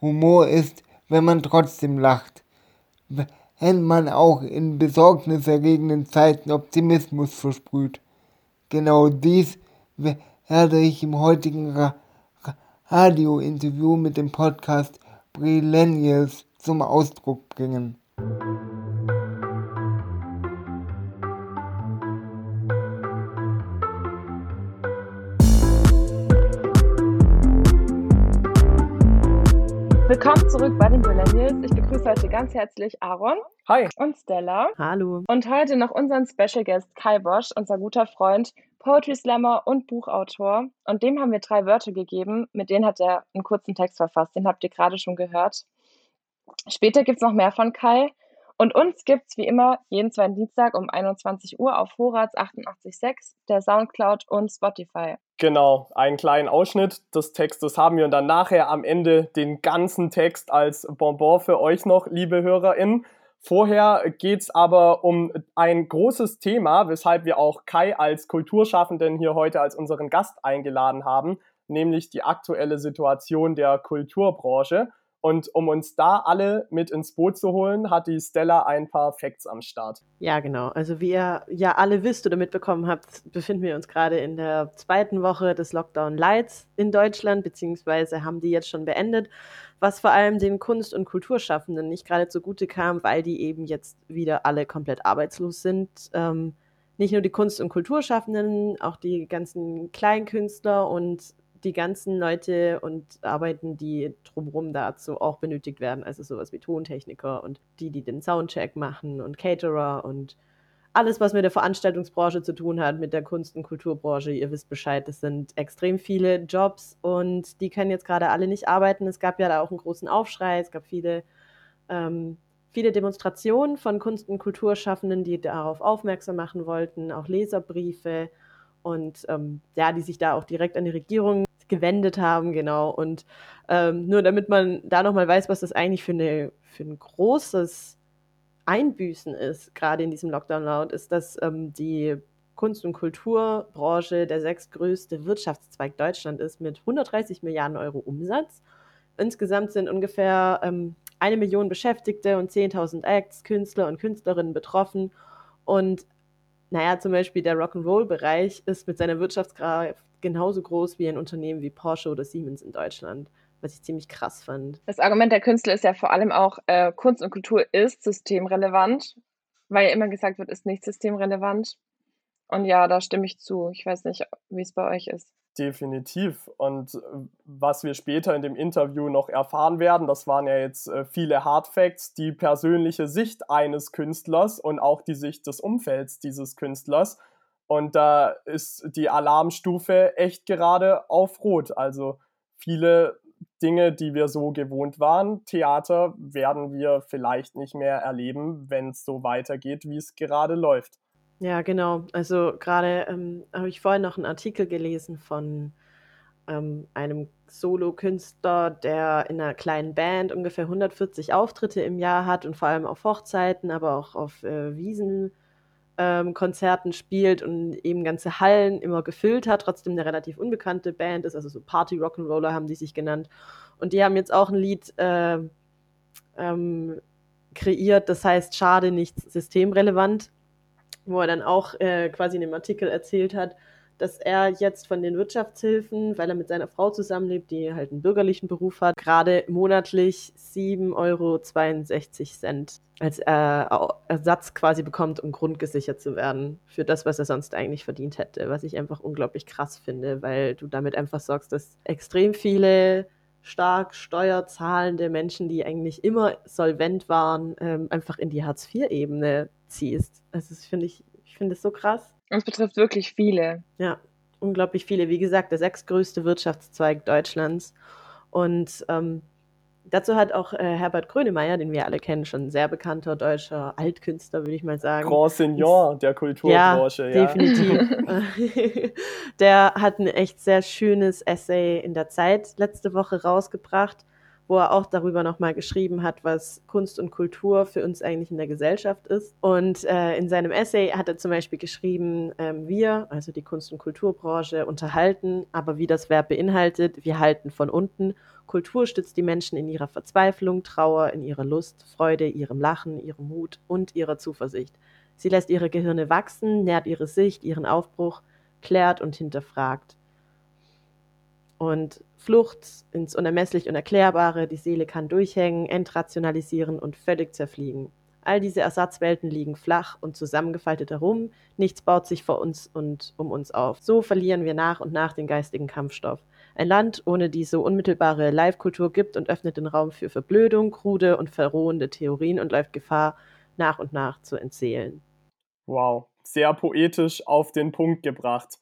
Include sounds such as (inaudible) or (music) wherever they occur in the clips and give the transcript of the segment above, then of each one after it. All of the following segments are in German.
Humor ist, wenn man trotzdem lacht. Wenn man auch in besorgniserregenden Zeiten Optimismus versprüht. Genau dies werde ich im heutigen Radio-Interview mit dem Podcast Brillennials zum Ausdruck bringen. Zurück bei den Millennials. Ich begrüße heute ganz herzlich Aaron. Hi. Und Stella. Hallo. Und heute noch unseren Special Guest Kai Bosch, unser guter Freund, Poetry Slammer und Buchautor. Und dem haben wir drei Wörter gegeben, mit denen hat er einen kurzen Text verfasst. Den habt ihr gerade schon gehört. Später gibt es noch mehr von Kai. Und uns gibt es wie immer jeden zweiten Dienstag um 21 Uhr auf Vorrats 88.6, der Soundcloud und Spotify. Genau, einen kleinen Ausschnitt des Textes haben wir und dann nachher am Ende den ganzen Text als Bonbon für euch noch, liebe HörerInnen. Vorher geht es aber um ein großes Thema, weshalb wir auch Kai als Kulturschaffenden hier heute als unseren Gast eingeladen haben, nämlich die aktuelle Situation der Kulturbranche. Und um uns da alle mit ins Boot zu holen, hat die Stella ein paar Facts am Start. Ja, genau. Also wie ihr ja alle wisst oder mitbekommen habt, befinden wir uns gerade in der zweiten Woche des Lockdown Lights in Deutschland, beziehungsweise haben die jetzt schon beendet, was vor allem den Kunst- und Kulturschaffenden nicht gerade zugute kam, weil die eben jetzt wieder alle komplett arbeitslos sind. Ähm, nicht nur die Kunst- und Kulturschaffenden, auch die ganzen Kleinkünstler und die ganzen Leute und Arbeiten, die drumherum dazu auch benötigt werden, also sowas wie Tontechniker und die, die den Soundcheck machen und Caterer und alles, was mit der Veranstaltungsbranche zu tun hat, mit der Kunst- und Kulturbranche, ihr wisst Bescheid, das sind extrem viele Jobs und die können jetzt gerade alle nicht arbeiten. Es gab ja da auch einen großen Aufschrei, es gab viele, ähm, viele Demonstrationen von Kunst- und Kulturschaffenden, die darauf aufmerksam machen wollten, auch Leserbriefe und ähm, ja, die sich da auch direkt an die Regierung gewendet haben, genau. Und ähm, nur damit man da nochmal weiß, was das eigentlich für, eine, für ein großes Einbüßen ist, gerade in diesem Lockdown-Laut, ist, dass ähm, die Kunst- und Kulturbranche der sechstgrößte Wirtschaftszweig Deutschland ist mit 130 Milliarden Euro Umsatz. Insgesamt sind ungefähr ähm, eine Million Beschäftigte und 10.000 Acts, Künstler und Künstlerinnen betroffen. Und naja, zum Beispiel der Rock'n'Roll-Bereich ist mit seiner Wirtschaftskraft genauso groß wie ein Unternehmen wie Porsche oder Siemens in Deutschland, was ich ziemlich krass fand. Das Argument der Künstler ist ja vor allem auch, äh, Kunst und Kultur ist systemrelevant, weil ja immer gesagt wird, ist nicht systemrelevant. Und ja, da stimme ich zu. Ich weiß nicht, wie es bei euch ist. Definitiv. Und äh, was wir später in dem Interview noch erfahren werden, das waren ja jetzt äh, viele Hard Facts, die persönliche Sicht eines Künstlers und auch die Sicht des Umfelds dieses Künstlers. Und da ist die Alarmstufe echt gerade auf Rot. Also viele Dinge, die wir so gewohnt waren, Theater, werden wir vielleicht nicht mehr erleben, wenn es so weitergeht, wie es gerade läuft. Ja, genau. Also gerade ähm, habe ich vorhin noch einen Artikel gelesen von ähm, einem Solo-Künstler, der in einer kleinen Band ungefähr 140 Auftritte im Jahr hat und vor allem auf Hochzeiten, aber auch auf äh, Wiesen ähm, Konzerten spielt und eben ganze Hallen immer gefüllt hat, trotzdem eine relativ unbekannte Band ist, also so Party Rock'n'Roller haben die sich genannt. Und die haben jetzt auch ein Lied äh, ähm, kreiert, das heißt Schade, nicht systemrelevant, wo er dann auch äh, quasi in dem Artikel erzählt hat, dass er jetzt von den Wirtschaftshilfen, weil er mit seiner Frau zusammenlebt, die halt einen bürgerlichen Beruf hat, gerade monatlich 7,62 Euro als äh, Ersatz quasi bekommt, um grundgesichert zu werden für das, was er sonst eigentlich verdient hätte. Was ich einfach unglaublich krass finde, weil du damit einfach sorgst, dass extrem viele stark steuerzahlende Menschen, die eigentlich immer solvent waren, ähm, einfach in die Hartz-IV-Ebene ziehst. Also das finde ich, ich finde es so krass. Es betrifft wirklich viele. Ja, unglaublich viele. Wie gesagt, der sechstgrößte Wirtschaftszweig Deutschlands. Und ähm, dazu hat auch äh, Herbert Grönemeyer, den wir alle kennen, schon ein sehr bekannter deutscher Altkünstler, würde ich mal sagen. Grand Seigneur der Kulturbranche, ja. definitiv. (laughs) (laughs) der hat ein echt sehr schönes Essay in der Zeit letzte Woche rausgebracht, wo er auch darüber nochmal geschrieben hat, was Kunst und Kultur für uns eigentlich in der Gesellschaft ist. Und äh, in seinem Essay hat er zum Beispiel geschrieben, ähm, wir, also die Kunst- und Kulturbranche, unterhalten, aber wie das Verb beinhaltet, wir halten von unten. Kultur stützt die Menschen in ihrer Verzweiflung, Trauer, in ihrer Lust, Freude, ihrem Lachen, ihrem Mut und ihrer Zuversicht. Sie lässt ihre Gehirne wachsen, nährt ihre Sicht, ihren Aufbruch, klärt und hinterfragt. Und Flucht ins unermesslich Unerklärbare, die Seele kann durchhängen, entrationalisieren und völlig zerfliegen. All diese Ersatzwelten liegen flach und zusammengefaltet herum, nichts baut sich vor uns und um uns auf. So verlieren wir nach und nach den geistigen Kampfstoff. Ein Land ohne diese unmittelbare Live-Kultur gibt und öffnet den Raum für Verblödung, krude und verrohende Theorien und läuft Gefahr, nach und nach zu entseelen. Wow, sehr poetisch auf den Punkt gebracht.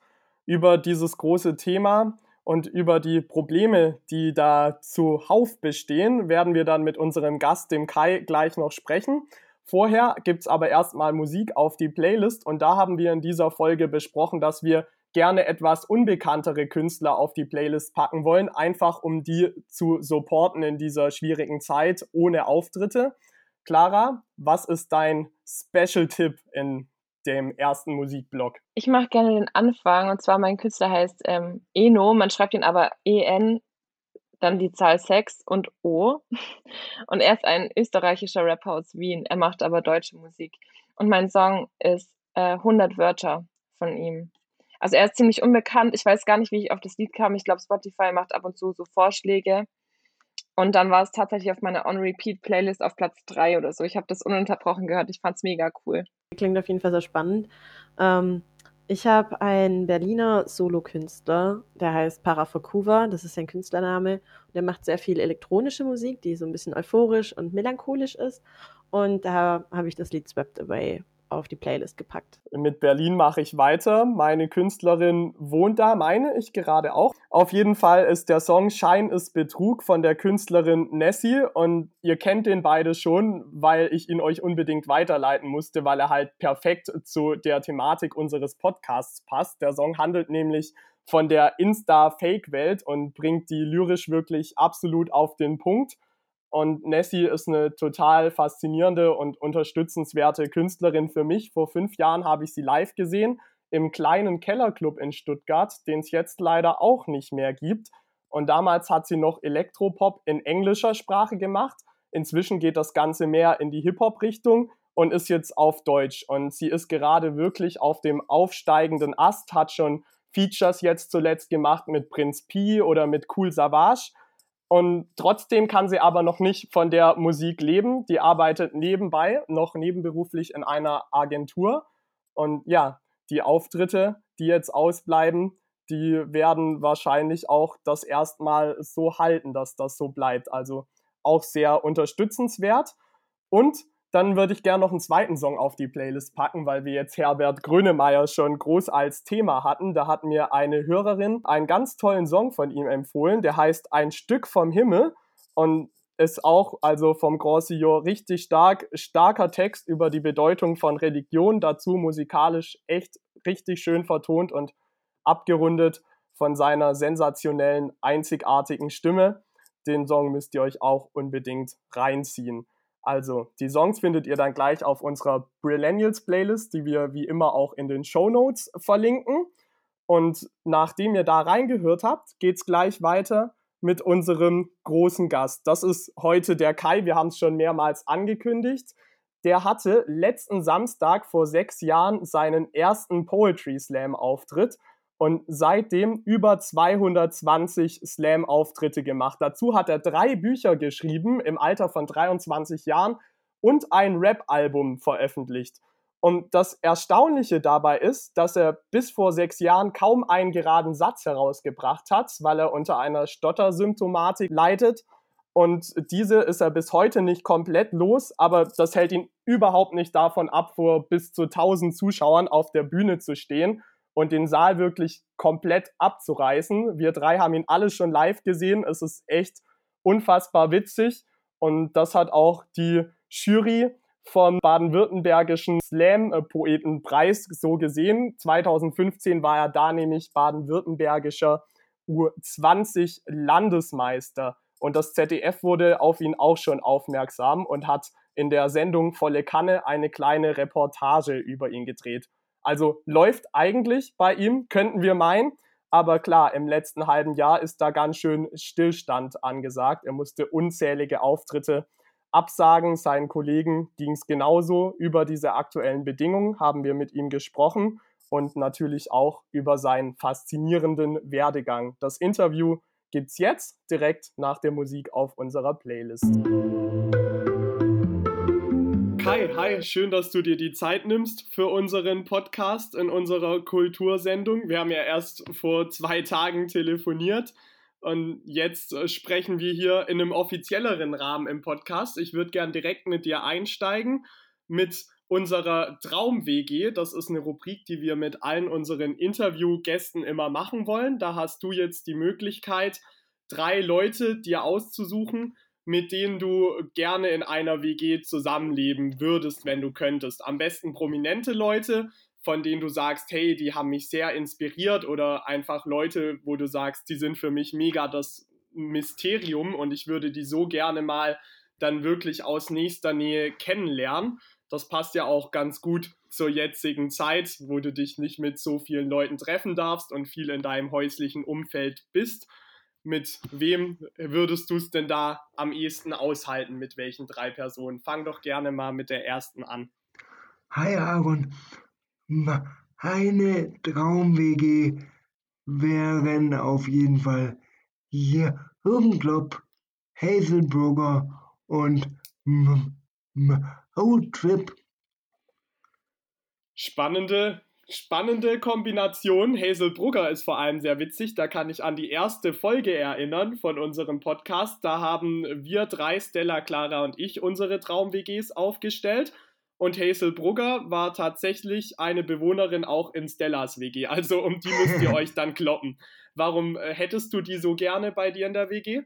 Über dieses große Thema und über die Probleme, die da zuhauf bestehen, werden wir dann mit unserem Gast, dem Kai, gleich noch sprechen. Vorher gibt es aber erstmal Musik auf die Playlist und da haben wir in dieser Folge besprochen, dass wir gerne etwas unbekanntere Künstler auf die Playlist packen wollen, einfach um die zu supporten in dieser schwierigen Zeit ohne Auftritte. Clara, was ist dein Special-Tipp in dem ersten Musikblock? Ich mache gerne den Anfang und zwar mein Künstler heißt ähm, Eno, man schreibt ihn aber EN, dann die Zahl 6 und O. (laughs) Und er ist ein österreichischer Rapper aus Wien, er macht aber deutsche Musik. Und mein Song ist äh, 100 Wörter von ihm. Also er ist ziemlich unbekannt, ich weiß gar nicht, wie ich auf das Lied kam. Ich glaube, Spotify macht ab und zu so Vorschläge. Und dann war es tatsächlich auf meiner On-Repeat-Playlist auf Platz 3 oder so. Ich habe das ununterbrochen gehört. Ich fand es mega cool. Klingt auf jeden Fall sehr spannend. Ähm, ich habe einen Berliner Solokünstler, der heißt Parafokuva, das ist sein Künstlername. Und der macht sehr viel elektronische Musik, die so ein bisschen euphorisch und melancholisch ist. Und da habe ich das Lied Swept Away auf die Playlist gepackt. Mit Berlin mache ich weiter. Meine Künstlerin wohnt da, meine ich gerade auch. Auf jeden Fall ist der Song Schein ist Betrug von der Künstlerin Nessie und ihr kennt den beide schon, weil ich ihn euch unbedingt weiterleiten musste, weil er halt perfekt zu der Thematik unseres Podcasts passt. Der Song handelt nämlich von der Insta-Fake-Welt und bringt die lyrisch wirklich absolut auf den Punkt. Und Nessie ist eine total faszinierende und unterstützenswerte Künstlerin für mich. Vor fünf Jahren habe ich sie live gesehen im kleinen Kellerclub in Stuttgart, den es jetzt leider auch nicht mehr gibt. Und damals hat sie noch Elektropop in englischer Sprache gemacht. Inzwischen geht das Ganze mehr in die Hip-Hop-Richtung und ist jetzt auf Deutsch. Und sie ist gerade wirklich auf dem aufsteigenden Ast, hat schon Features jetzt zuletzt gemacht mit Prinz P oder mit Cool Savage und trotzdem kann sie aber noch nicht von der Musik leben. Die arbeitet nebenbei, noch nebenberuflich in einer Agentur. Und ja, die Auftritte, die jetzt ausbleiben, die werden wahrscheinlich auch das erstmal so halten, dass das so bleibt. Also auch sehr unterstützenswert. Und dann würde ich gerne noch einen zweiten Song auf die Playlist packen, weil wir jetzt Herbert Grönemeyer schon groß als Thema hatten. Da hat mir eine Hörerin einen ganz tollen Song von ihm empfohlen, der heißt Ein Stück vom Himmel und ist auch also vom Grand Sillon richtig stark, starker Text über die Bedeutung von Religion, dazu musikalisch echt richtig schön vertont und abgerundet von seiner sensationellen, einzigartigen Stimme. Den Song müsst ihr euch auch unbedingt reinziehen. Also, die Songs findet ihr dann gleich auf unserer Brillennials Playlist, die wir wie immer auch in den Show Notes verlinken. Und nachdem ihr da reingehört habt, geht's gleich weiter mit unserem großen Gast. Das ist heute der Kai, wir haben es schon mehrmals angekündigt. Der hatte letzten Samstag vor sechs Jahren seinen ersten Poetry Slam Auftritt und seitdem über 220 Slam-Auftritte gemacht. Dazu hat er drei Bücher geschrieben im Alter von 23 Jahren und ein Rap-Album veröffentlicht. Und das Erstaunliche dabei ist, dass er bis vor sechs Jahren kaum einen geraden Satz herausgebracht hat, weil er unter einer Stottersymptomatik leidet. Und diese ist er bis heute nicht komplett los, aber das hält ihn überhaupt nicht davon ab, vor bis zu 1000 Zuschauern auf der Bühne zu stehen und den Saal wirklich komplett abzureißen. Wir drei haben ihn alle schon live gesehen. Es ist echt unfassbar witzig. Und das hat auch die Jury vom baden-württembergischen Slam-Poetenpreis so gesehen. 2015 war er da nämlich baden-württembergischer U20-Landesmeister. Und das ZDF wurde auf ihn auch schon aufmerksam und hat in der Sendung Volle Kanne eine kleine Reportage über ihn gedreht. Also läuft eigentlich bei ihm, könnten wir meinen. Aber klar, im letzten halben Jahr ist da ganz schön Stillstand angesagt. Er musste unzählige Auftritte absagen. Seinen Kollegen ging es genauso. Über diese aktuellen Bedingungen haben wir mit ihm gesprochen und natürlich auch über seinen faszinierenden Werdegang. Das Interview gibt es jetzt direkt nach der Musik auf unserer Playlist. Kai, hi, schön, dass du dir die Zeit nimmst für unseren Podcast in unserer Kultursendung. Wir haben ja erst vor zwei Tagen telefoniert und jetzt äh, sprechen wir hier in einem offizielleren Rahmen im Podcast. Ich würde gern direkt mit dir einsteigen mit unserer Traum-WG. Das ist eine Rubrik, die wir mit allen unseren Interviewgästen immer machen wollen. Da hast du jetzt die Möglichkeit, drei Leute dir auszusuchen, mit denen du gerne in einer WG zusammenleben würdest, wenn du könntest. Am besten prominente Leute, von denen du sagst, hey, die haben mich sehr inspiriert oder einfach Leute, wo du sagst, die sind für mich mega das Mysterium und ich würde die so gerne mal dann wirklich aus nächster Nähe kennenlernen. Das passt ja auch ganz gut zur jetzigen Zeit, wo du dich nicht mit so vielen Leuten treffen darfst und viel in deinem häuslichen Umfeld bist mit wem würdest du es denn da am ehesten aushalten? Mit welchen drei Personen? Fang doch gerne mal mit der ersten an. Hi Aaron, meine Traum-WG wären auf jeden Fall hier Irgendlob, Hazelburger und Roadtrip. Spannende spannende Kombination. Hazel Brugger ist vor allem sehr witzig. Da kann ich an die erste Folge erinnern von unserem Podcast. Da haben wir drei, Stella, Clara und ich, unsere Traum-WGs aufgestellt. Und Hazel Brugger war tatsächlich eine Bewohnerin auch in Stellas WG. Also um die müsst ihr (laughs) euch dann kloppen. Warum äh, hättest du die so gerne bei dir in der WG?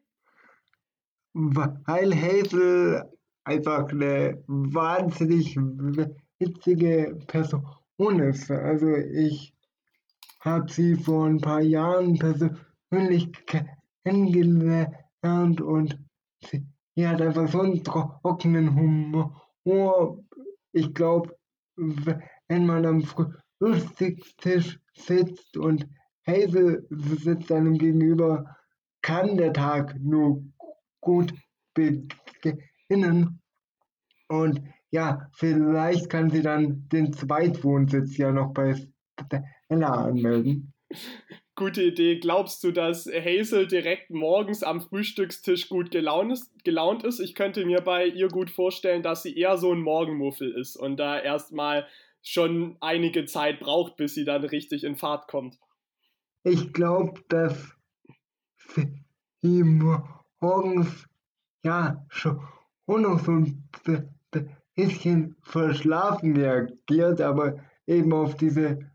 Weil Hazel einfach eine wahnsinnig witzige Person Honest. Also ich habe sie vor ein paar Jahren persönlich kennengelernt und sie, sie hat einfach so einen trockenen Humor. Ich glaube, wenn man am Frühstückstisch sitzt und Hazel sitzt einem gegenüber, kann der Tag nur gut beginnen. Und ja, vielleicht kann sie dann den Zweitwohnsitz ja noch bei Stella anmelden. Gute Idee. Glaubst du, dass Hazel direkt morgens am Frühstückstisch gut gelaunt ist, gelaunt ist? Ich könnte mir bei ihr gut vorstellen, dass sie eher so ein Morgenmuffel ist und da erstmal schon einige Zeit braucht, bis sie dann richtig in Fahrt kommt. Ich glaube, dass sie morgens ja schon noch so ein bisschen verschlafen reagiert, aber eben auf diese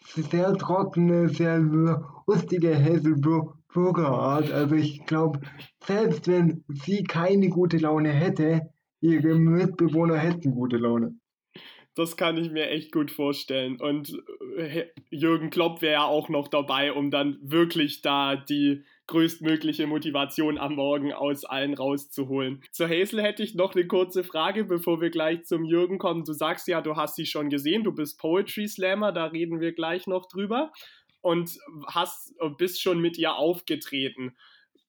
sehr trockene, sehr lustige Hazelburger Art. Also ich glaube, selbst wenn sie keine gute Laune hätte, ihre Mitbewohner hätten gute Laune. Das kann ich mir echt gut vorstellen. Und äh, Jürgen Klopp wäre ja auch noch dabei, um dann wirklich da die größtmögliche Motivation am Morgen aus allen rauszuholen. Zu Hazel hätte ich noch eine kurze Frage, bevor wir gleich zum Jürgen kommen. Du sagst ja, du hast sie schon gesehen, du bist Poetry Slammer, da reden wir gleich noch drüber. Und hast, bist schon mit ihr aufgetreten.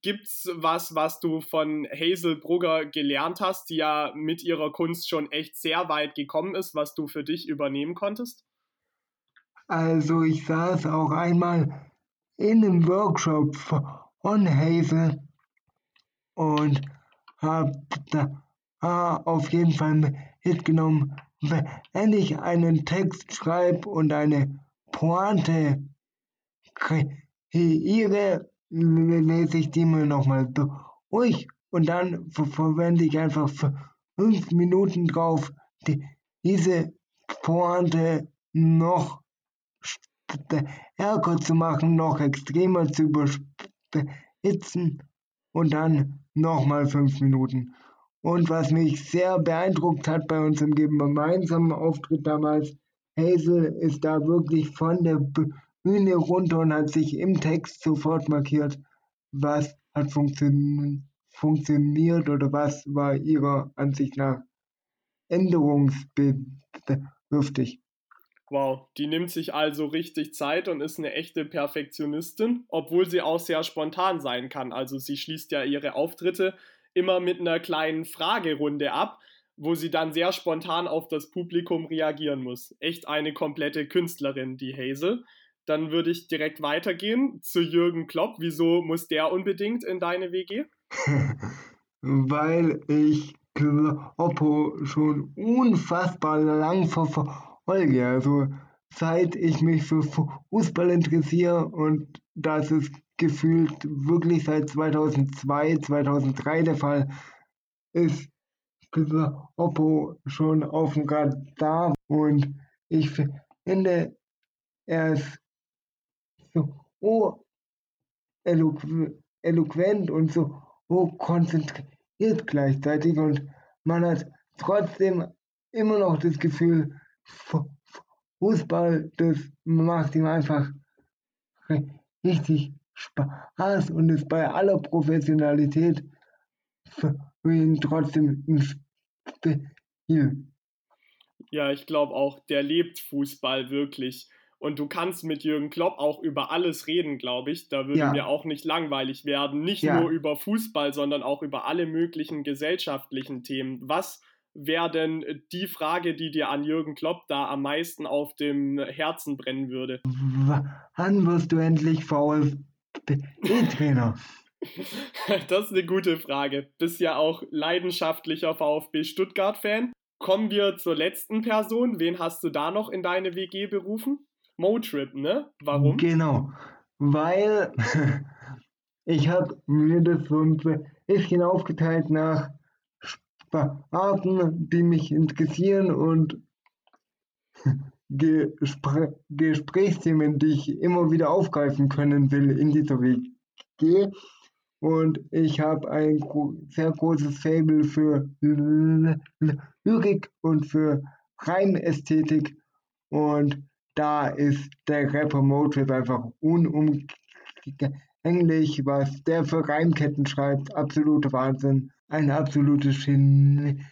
Gibt's was, was du von Hazel Brugger gelernt hast, die ja mit ihrer Kunst schon echt sehr weit gekommen ist, was du für dich übernehmen konntest? Also ich saß auch einmal in einem Workshop von Hazel und habe da auf jeden Fall mitgenommen, wenn ich einen Text schreibe und eine Pointe kreiere, lese ich die mal nochmal durch und dann verwende ich einfach fünf Minuten drauf, die, diese Pointe noch stärker zu machen, noch extremer zu überspitzen und dann nochmal fünf Minuten. Und was mich sehr beeindruckt hat bei unserem gemeinsamen Auftritt damals, Hazel ist da wirklich von der Bühne runter und hat sich im Text sofort markiert, was hat funktion funktioniert oder was war Ihrer Ansicht nach änderungsbedürftig? Wow, die nimmt sich also richtig Zeit und ist eine echte Perfektionistin, obwohl sie auch sehr spontan sein kann. Also sie schließt ja ihre Auftritte immer mit einer kleinen Fragerunde ab, wo sie dann sehr spontan auf das Publikum reagieren muss. Echt eine komplette Künstlerin, die Hazel. Dann würde ich direkt weitergehen zu Jürgen Klopp. Wieso muss der unbedingt in deine WG? (laughs) Weil ich Kloppo schon unfassbar lang verfolge. Also seit ich mich für Fußball interessiere und das ist gefühlt wirklich seit 2002, 2003 der Fall, ist Oppo schon auf dem Radar und ich finde, er ist so eloquent und so konzentriert gleichzeitig und man hat trotzdem immer noch das Gefühl, Fußball, das macht ihm einfach richtig Spaß und ist bei aller Professionalität für ihn trotzdem ein Spiel. Ja, ich glaube auch, der lebt Fußball wirklich. Und du kannst mit Jürgen Klopp auch über alles reden, glaube ich. Da würde ja. mir auch nicht langweilig werden. Nicht ja. nur über Fußball, sondern auch über alle möglichen gesellschaftlichen Themen. Was wäre denn die Frage, die dir an Jürgen Klopp da am meisten auf dem Herzen brennen würde? Wann wirst du endlich VfB-Trainer? (laughs) das ist eine gute Frage. Bist ja auch leidenschaftlicher VfB Stuttgart-Fan. Kommen wir zur letzten Person. Wen hast du da noch in deine WG berufen? Motrip, ne? Warum? Genau, weil (laughs) ich habe mir das so ein bisschen aufgeteilt nach Arten, die mich interessieren und Gespr Gesprächsthemen, die ich immer wieder aufgreifen können will in dieser WG. Und ich habe ein sehr großes Fable für Lyrik und für Reimästhetik. Und da ist der Rapper Motrip einfach unumgänglich, was der für Reimketten schreibt. Absoluter Wahnsinn. Ein absolutes Genie,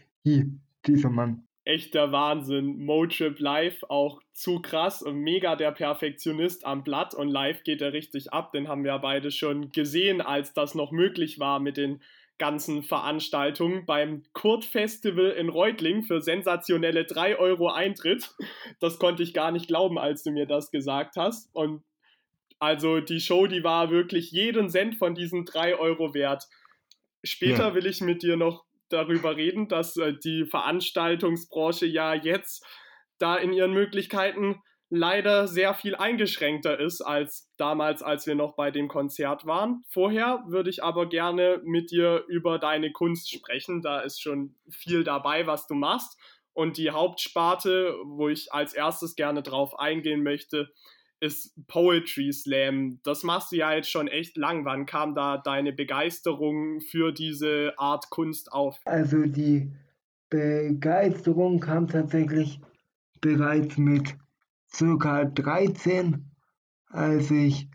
dieser Mann. Echter Wahnsinn. Motrip live auch zu krass und mega der Perfektionist am Blatt und live geht er richtig ab. Den haben wir beide schon gesehen, als das noch möglich war mit den ganzen Veranstaltungen beim Kurt Festival in Reutling für sensationelle 3 Euro Eintritt. Das konnte ich gar nicht glauben, als du mir das gesagt hast. Und also die Show, die war wirklich jeden Cent von diesen 3 Euro wert. Später ja. will ich mit dir noch darüber reden, dass äh, die Veranstaltungsbranche ja jetzt da in ihren Möglichkeiten leider sehr viel eingeschränkter ist als damals, als wir noch bei dem Konzert waren. Vorher würde ich aber gerne mit dir über deine Kunst sprechen. Da ist schon viel dabei, was du machst. Und die Hauptsparte, wo ich als erstes gerne drauf eingehen möchte, ist Poetry Slam. Das machst du ja jetzt schon echt lang. Wann kam da deine Begeisterung für diese Art Kunst auf? Also die Begeisterung kam tatsächlich bereits mit circa 13, als ich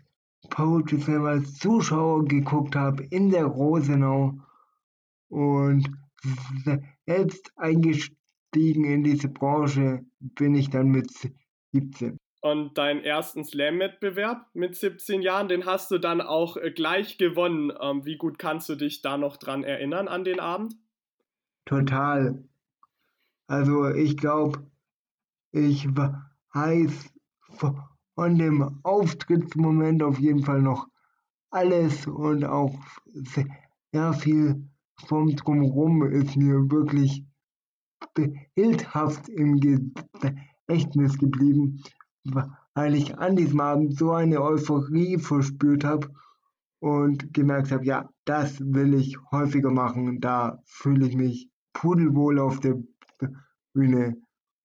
Poetry Slam als Zuschauer geguckt habe in der Rosenau und selbst eingestiegen in diese Branche bin ich dann mit 17. Und deinen ersten Slam-Wettbewerb mit 17 Jahren, den hast du dann auch äh, gleich gewonnen. Ähm, wie gut kannst du dich da noch dran erinnern an den Abend? Total. Also ich glaube, ich weiß von dem Auftrittsmoment auf jeden Fall noch alles und auch sehr viel vom Drumherum ist mir wirklich bildhaft im Gedächtnis geblieben weil ich an diesem Abend so eine Euphorie verspürt habe und gemerkt habe, ja, das will ich häufiger machen. Da fühle ich mich pudelwohl auf der Bühne.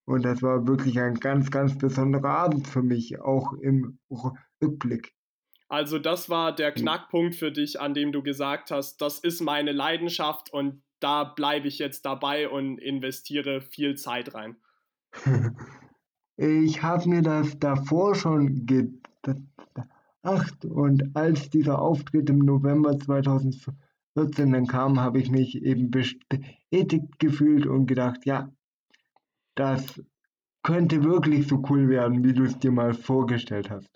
Und das war wirklich ein ganz, ganz besonderer Abend für mich, auch im Rückblick. Also das war der Knackpunkt für dich, an dem du gesagt hast, das ist meine Leidenschaft und da bleibe ich jetzt dabei und investiere viel Zeit rein. (laughs) Ich habe mir das davor schon und als dieser Auftritt im November 2014 dann kam, habe ich mich eben bestätigt gefühlt und gedacht, ja, das könnte wirklich so cool werden, wie du es dir mal vorgestellt hast.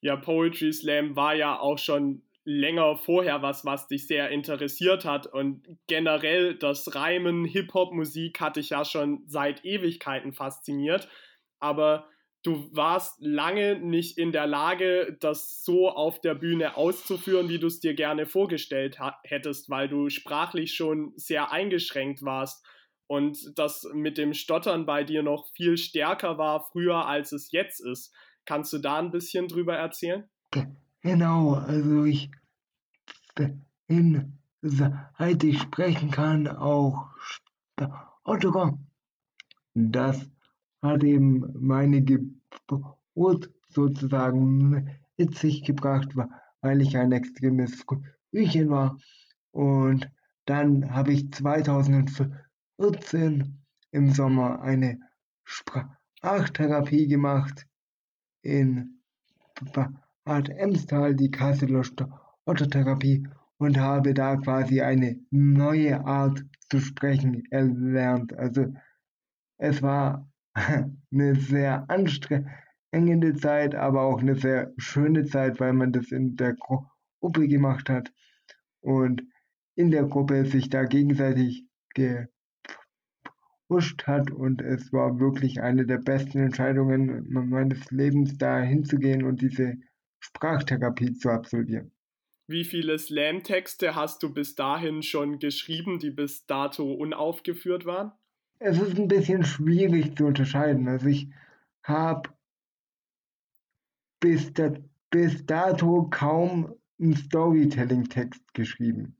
Ja, Poetry Slam war ja auch schon länger vorher was, was dich sehr interessiert hat. Und generell das Reimen, Hip-Hop-Musik hatte ich ja schon seit Ewigkeiten fasziniert. Aber du warst lange nicht in der Lage, das so auf der Bühne auszuführen, wie du es dir gerne vorgestellt hättest, weil du sprachlich schon sehr eingeschränkt warst und das mit dem Stottern bei dir noch viel stärker war früher, als es jetzt ist. Kannst du da ein bisschen drüber erzählen? Genau, also ich bin, seit ich sprechen kann, auch Autogramm. Das hat eben meine Geburt sozusagen mit sich gebracht, weil ich ein extremes Frühchen war. Und dann habe ich 2014 im Sommer eine Sprachtherapie gemacht in Bad Emstal, die Kasseler Ottertherapie, und habe da quasi eine neue Art zu sprechen erlernt. Also es war (laughs) eine sehr anstrengende Zeit, aber auch eine sehr schöne Zeit, weil man das in der Gruppe gemacht hat und in der Gruppe sich da gegenseitig gepusht hat und es war wirklich eine der besten Entscheidungen meines Lebens, da hinzugehen und diese Sprachtherapie zu absolvieren. Wie viele Slam-Texte hast du bis dahin schon geschrieben, die bis dato unaufgeführt waren? Es ist ein bisschen schwierig zu unterscheiden. Also ich habe bis, da, bis dato kaum einen Storytelling-Text geschrieben.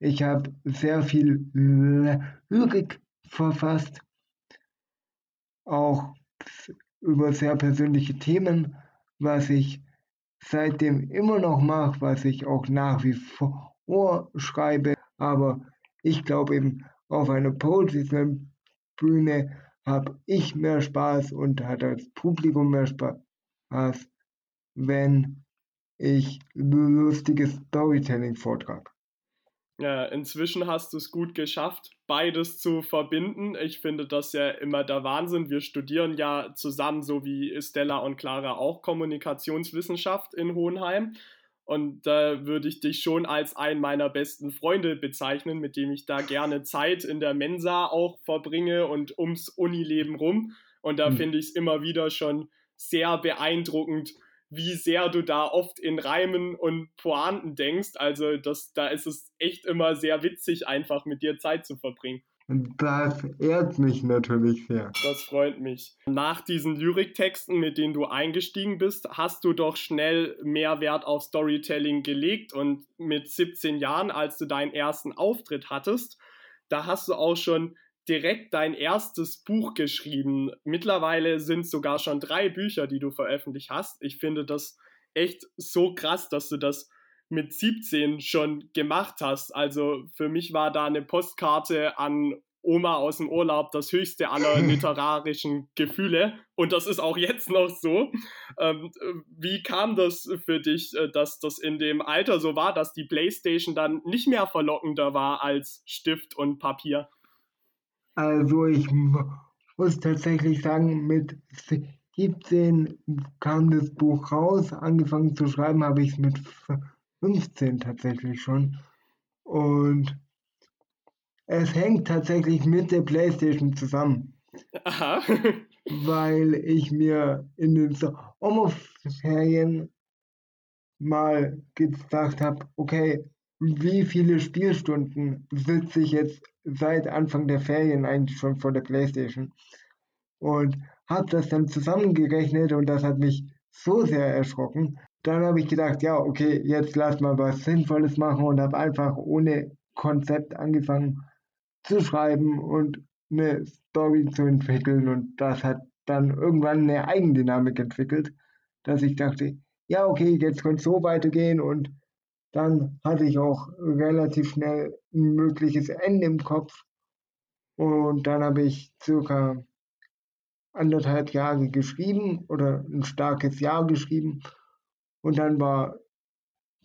Ich habe sehr viel Lyrik verfasst, auch über sehr persönliche Themen, was ich seitdem immer noch mache, was ich auch nach wie vor schreibe. Aber ich glaube eben, auf einer Poetry Slam Bühne habe ich mehr Spaß und hat das Publikum mehr Spaß, wenn ich lustiges Storytelling vortrage. Ja, inzwischen hast du es gut geschafft, beides zu verbinden. Ich finde das ja immer der Wahnsinn. Wir studieren ja zusammen, so wie Stella und Clara auch Kommunikationswissenschaft in Hohenheim. Und da würde ich dich schon als einen meiner besten Freunde bezeichnen, mit dem ich da gerne Zeit in der Mensa auch verbringe und ums Unileben rum. Und da mhm. finde ich es immer wieder schon sehr beeindruckend, wie sehr du da oft in Reimen und Pointen denkst. Also das, da ist es echt immer sehr witzig, einfach mit dir Zeit zu verbringen. Das ehrt mich natürlich sehr. Das freut mich. Nach diesen Lyriktexten, mit denen du eingestiegen bist, hast du doch schnell mehr Wert auf Storytelling gelegt und mit 17 Jahren, als du deinen ersten Auftritt hattest, da hast du auch schon direkt dein erstes Buch geschrieben. Mittlerweile sind sogar schon drei Bücher, die du veröffentlicht hast. Ich finde das echt so krass, dass du das mit 17 schon gemacht hast. Also für mich war da eine Postkarte an Oma aus dem Urlaub das höchste aller (laughs) literarischen Gefühle. Und das ist auch jetzt noch so. Ähm, wie kam das für dich, äh, dass das in dem Alter so war, dass die Playstation dann nicht mehr verlockender war als Stift und Papier? Also ich muss tatsächlich sagen, mit 17 kam das Buch raus. Angefangen zu schreiben habe ich es mit 15 tatsächlich schon. Und es hängt tatsächlich mit der Playstation zusammen. Aha. weil ich mir in den Sommerferien mal gedacht habe, okay, wie viele Spielstunden sitze ich jetzt seit Anfang der Ferien eigentlich schon vor der Playstation? Und habe das dann zusammengerechnet und das hat mich so sehr erschrocken, dann habe ich gedacht, ja, okay, jetzt lass mal was Sinnvolles machen und habe einfach ohne Konzept angefangen zu schreiben und eine Story zu entwickeln. Und das hat dann irgendwann eine Eigendynamik entwickelt, dass ich dachte, ja, okay, jetzt könnte es so weitergehen und dann hatte ich auch relativ schnell ein mögliches Ende im Kopf. Und dann habe ich circa anderthalb Jahre geschrieben oder ein starkes Jahr geschrieben und dann war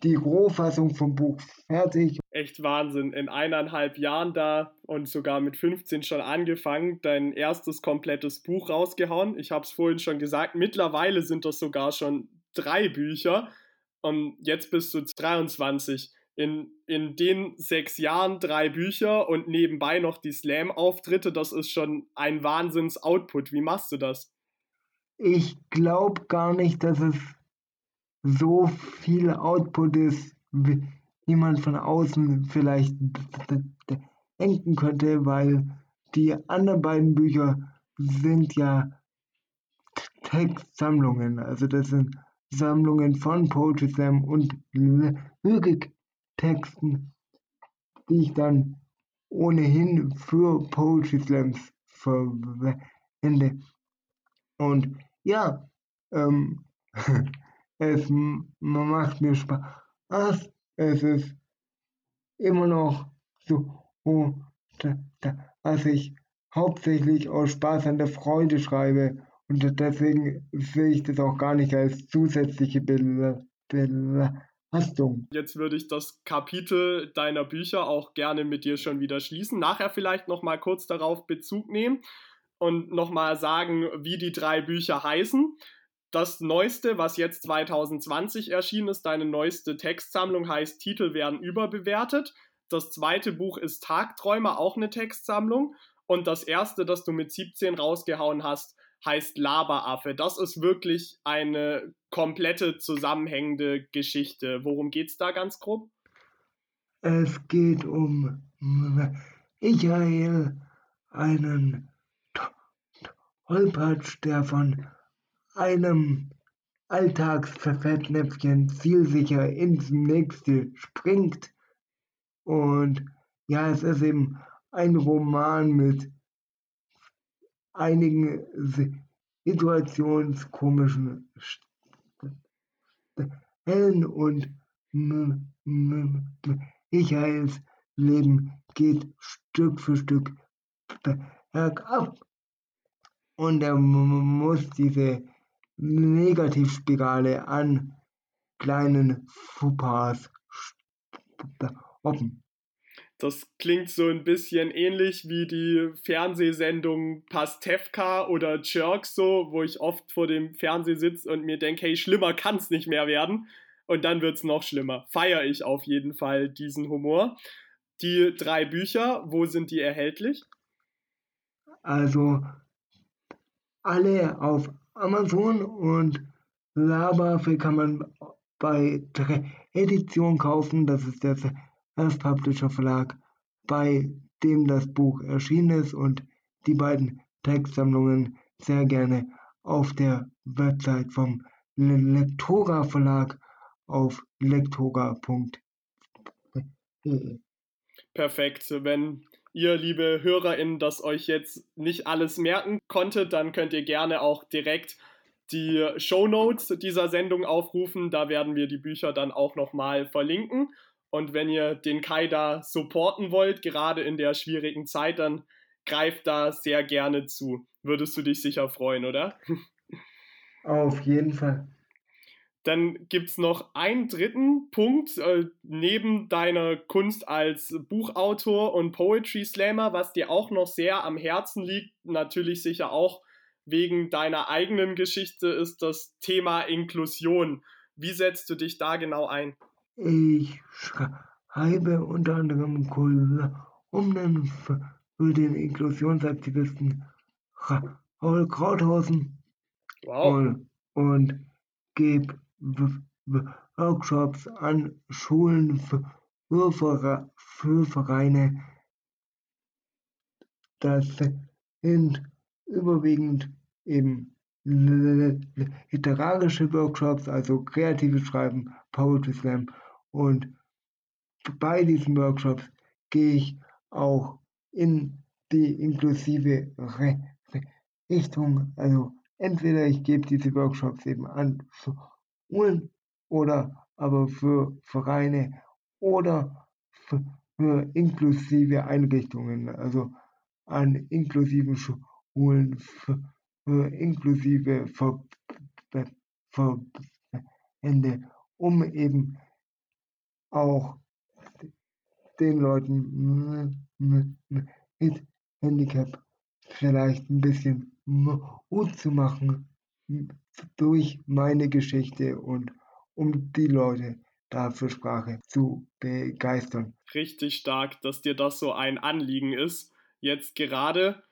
die Rohfassung vom Buch fertig. Echt Wahnsinn. In eineinhalb Jahren da und sogar mit 15 schon angefangen, dein erstes komplettes Buch rausgehauen. Ich habe es vorhin schon gesagt, mittlerweile sind das sogar schon drei Bücher und jetzt bist du 23. In, in den sechs Jahren drei Bücher und nebenbei noch die Slam-Auftritte, das ist schon ein Wahnsinns-Output. Wie machst du das? Ich glaube gar nicht, dass es so viel Output ist, wie man von außen vielleicht denken könnte, weil die anderen beiden Bücher sind ja Textsammlungen. Also das sind Sammlungen von Poetry Slam und Lyriktexten, die ich dann ohnehin für Poetry Slams verwende. Und ja, ähm, (laughs) es macht mir Spaß. Es ist immer noch so, dass ich hauptsächlich aus Spaß an der Freude schreibe. Und deswegen sehe ich das auch gar nicht als zusätzliche Belastung. Jetzt würde ich das Kapitel deiner Bücher auch gerne mit dir schon wieder schließen. Nachher vielleicht noch mal kurz darauf Bezug nehmen und noch mal sagen, wie die drei Bücher heißen. Das neueste, was jetzt 2020 erschienen ist, deine neueste Textsammlung heißt Titel werden überbewertet. Das zweite Buch ist Tagträumer, auch eine Textsammlung. Und das erste, das du mit 17 rausgehauen hast, heißt Laberaffe. Das ist wirklich eine komplette zusammenhängende Geschichte. Worum geht's da ganz grob? Es geht um Michael, einen Holpatsch, der von einem Alltagsfettnäpfchen zielsicher ins nächste springt. Und ja, es ist eben ein Roman mit einigen situationskomischen Stellen und Michaels Leben geht Stück für Stück bergab. Und er muss diese Negativspirale an kleinen Fauxpas stoppen. Das klingt so ein bisschen ähnlich wie die Fernsehsendung Pastewka oder Jerks so, wo ich oft vor dem Fernseher sitze und mir denke, hey, schlimmer kann es nicht mehr werden. Und dann wird es noch schlimmer. Feiere ich auf jeden Fall diesen Humor. Die drei Bücher, wo sind die erhältlich? Also alle auf Amazon und Laberfee kann man bei Edition kaufen. Das ist der Self-Publisher Verlag, bei dem das Buch erschienen ist und die beiden Textsammlungen sehr gerne auf der Website vom Lektora Verlag auf lektora.de. Perfekt. Wenn ihr, liebe HörerInnen, das euch jetzt nicht alles merken konntet, dann könnt ihr gerne auch direkt die Show Notes dieser Sendung aufrufen. Da werden wir die Bücher dann auch nochmal verlinken. Und wenn ihr den Kai da supporten wollt, gerade in der schwierigen Zeit, dann greift da sehr gerne zu. Würdest du dich sicher freuen, oder? Auf jeden Fall. Dann gibt es noch einen dritten Punkt äh, neben deiner Kunst als Buchautor und Poetry Slammer, was dir auch noch sehr am Herzen liegt, natürlich sicher auch wegen deiner eigenen Geschichte, ist das Thema Inklusion. Wie setzt du dich da genau ein? Ich schreibe unter anderem Kolumnen für den Inklusionsaktivisten Raul Krauthausen wow. und, und gebe Workshops an Schulen für Vereine. Das sind überwiegend eben literarische Workshops, also kreatives Schreiben, Poetry Slam. Und bei diesen Workshops gehe ich auch in die inklusive Richtung. Also entweder ich gebe diese Workshops eben an Schulen oder aber für Vereine oder für, inklusive Einrichtungen, also an inklusiven Schulen, für, inklusive Ver, Ver, Hände, um eben auch den Leuten mit Handicap vielleicht ein bisschen Mut zu machen durch meine Geschichte und um die Leute dafür Sprache zu begeistern. Richtig stark, dass dir das so ein Anliegen ist. Jetzt gerade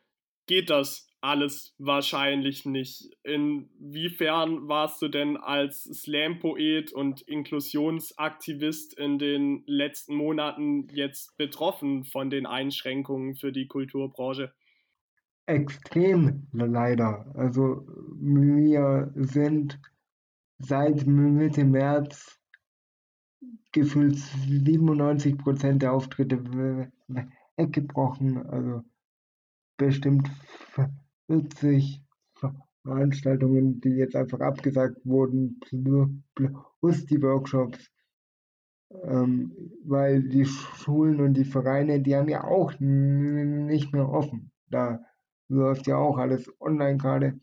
geht das alles wahrscheinlich nicht. Inwiefern warst du denn als Slam-Poet und Inklusionsaktivist in den letzten Monaten jetzt betroffen von den Einschränkungen für die Kulturbranche? Extrem leider. Also wir sind seit Mitte März gefühlt 97 Prozent der Auftritte weggebrochen. Also bestimmt 40 Veranstaltungen, die jetzt einfach abgesagt wurden, plus die Workshops. Ähm, weil die Schulen und die Vereine, die haben ja auch nicht mehr offen. Da läuft ja auch alles online gerade.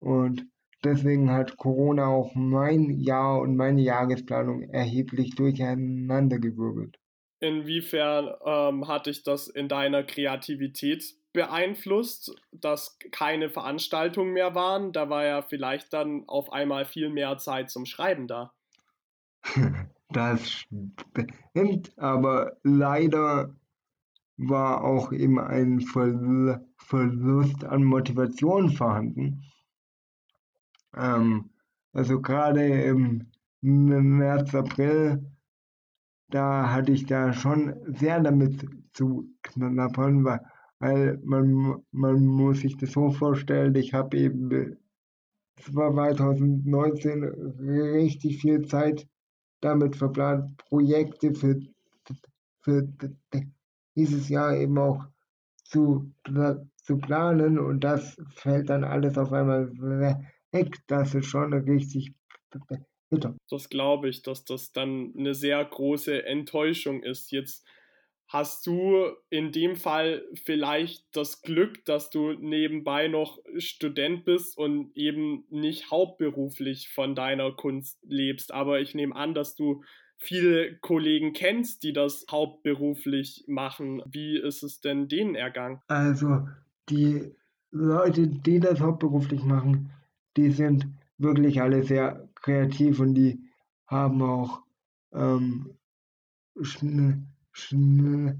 Und deswegen hat Corona auch mein Jahr und meine Jahresplanung erheblich durcheinandergewirbelt. Inwiefern ähm, hat dich das in deiner Kreativität beeinflusst, dass keine Veranstaltungen mehr waren. Da war ja vielleicht dann auf einmal viel mehr Zeit zum Schreiben da. (laughs) Das stimmt, aber leider war auch eben ein Verlust an Motivation vorhanden. Ähm, also gerade im März, April, da hatte ich da schon sehr damit zu knappern, weil man, man muss sich das so vorstellen, ich habe eben 2019 richtig viel Zeit damit verplant, Projekte für, für dieses Jahr eben auch zu, zu planen und das fällt dann alles auf einmal weg. Das ist schon richtig bitter. Das glaube ich, dass das dann eine sehr große Enttäuschung ist. Jetzt hast du in dem Fall vielleicht das Glück, dass du nebenbei noch Student bist und eben nicht hauptberuflich von deiner Kunst lebst. Aber ich nehme an, dass du viele Kollegen kennst, die das hauptberuflich machen. Wie ist es denn denen ergangen? Also die Leute, die das hauptberuflich machen, die sind wirklich alle sehr kreativ und die haben auch ähm, schnell, schnell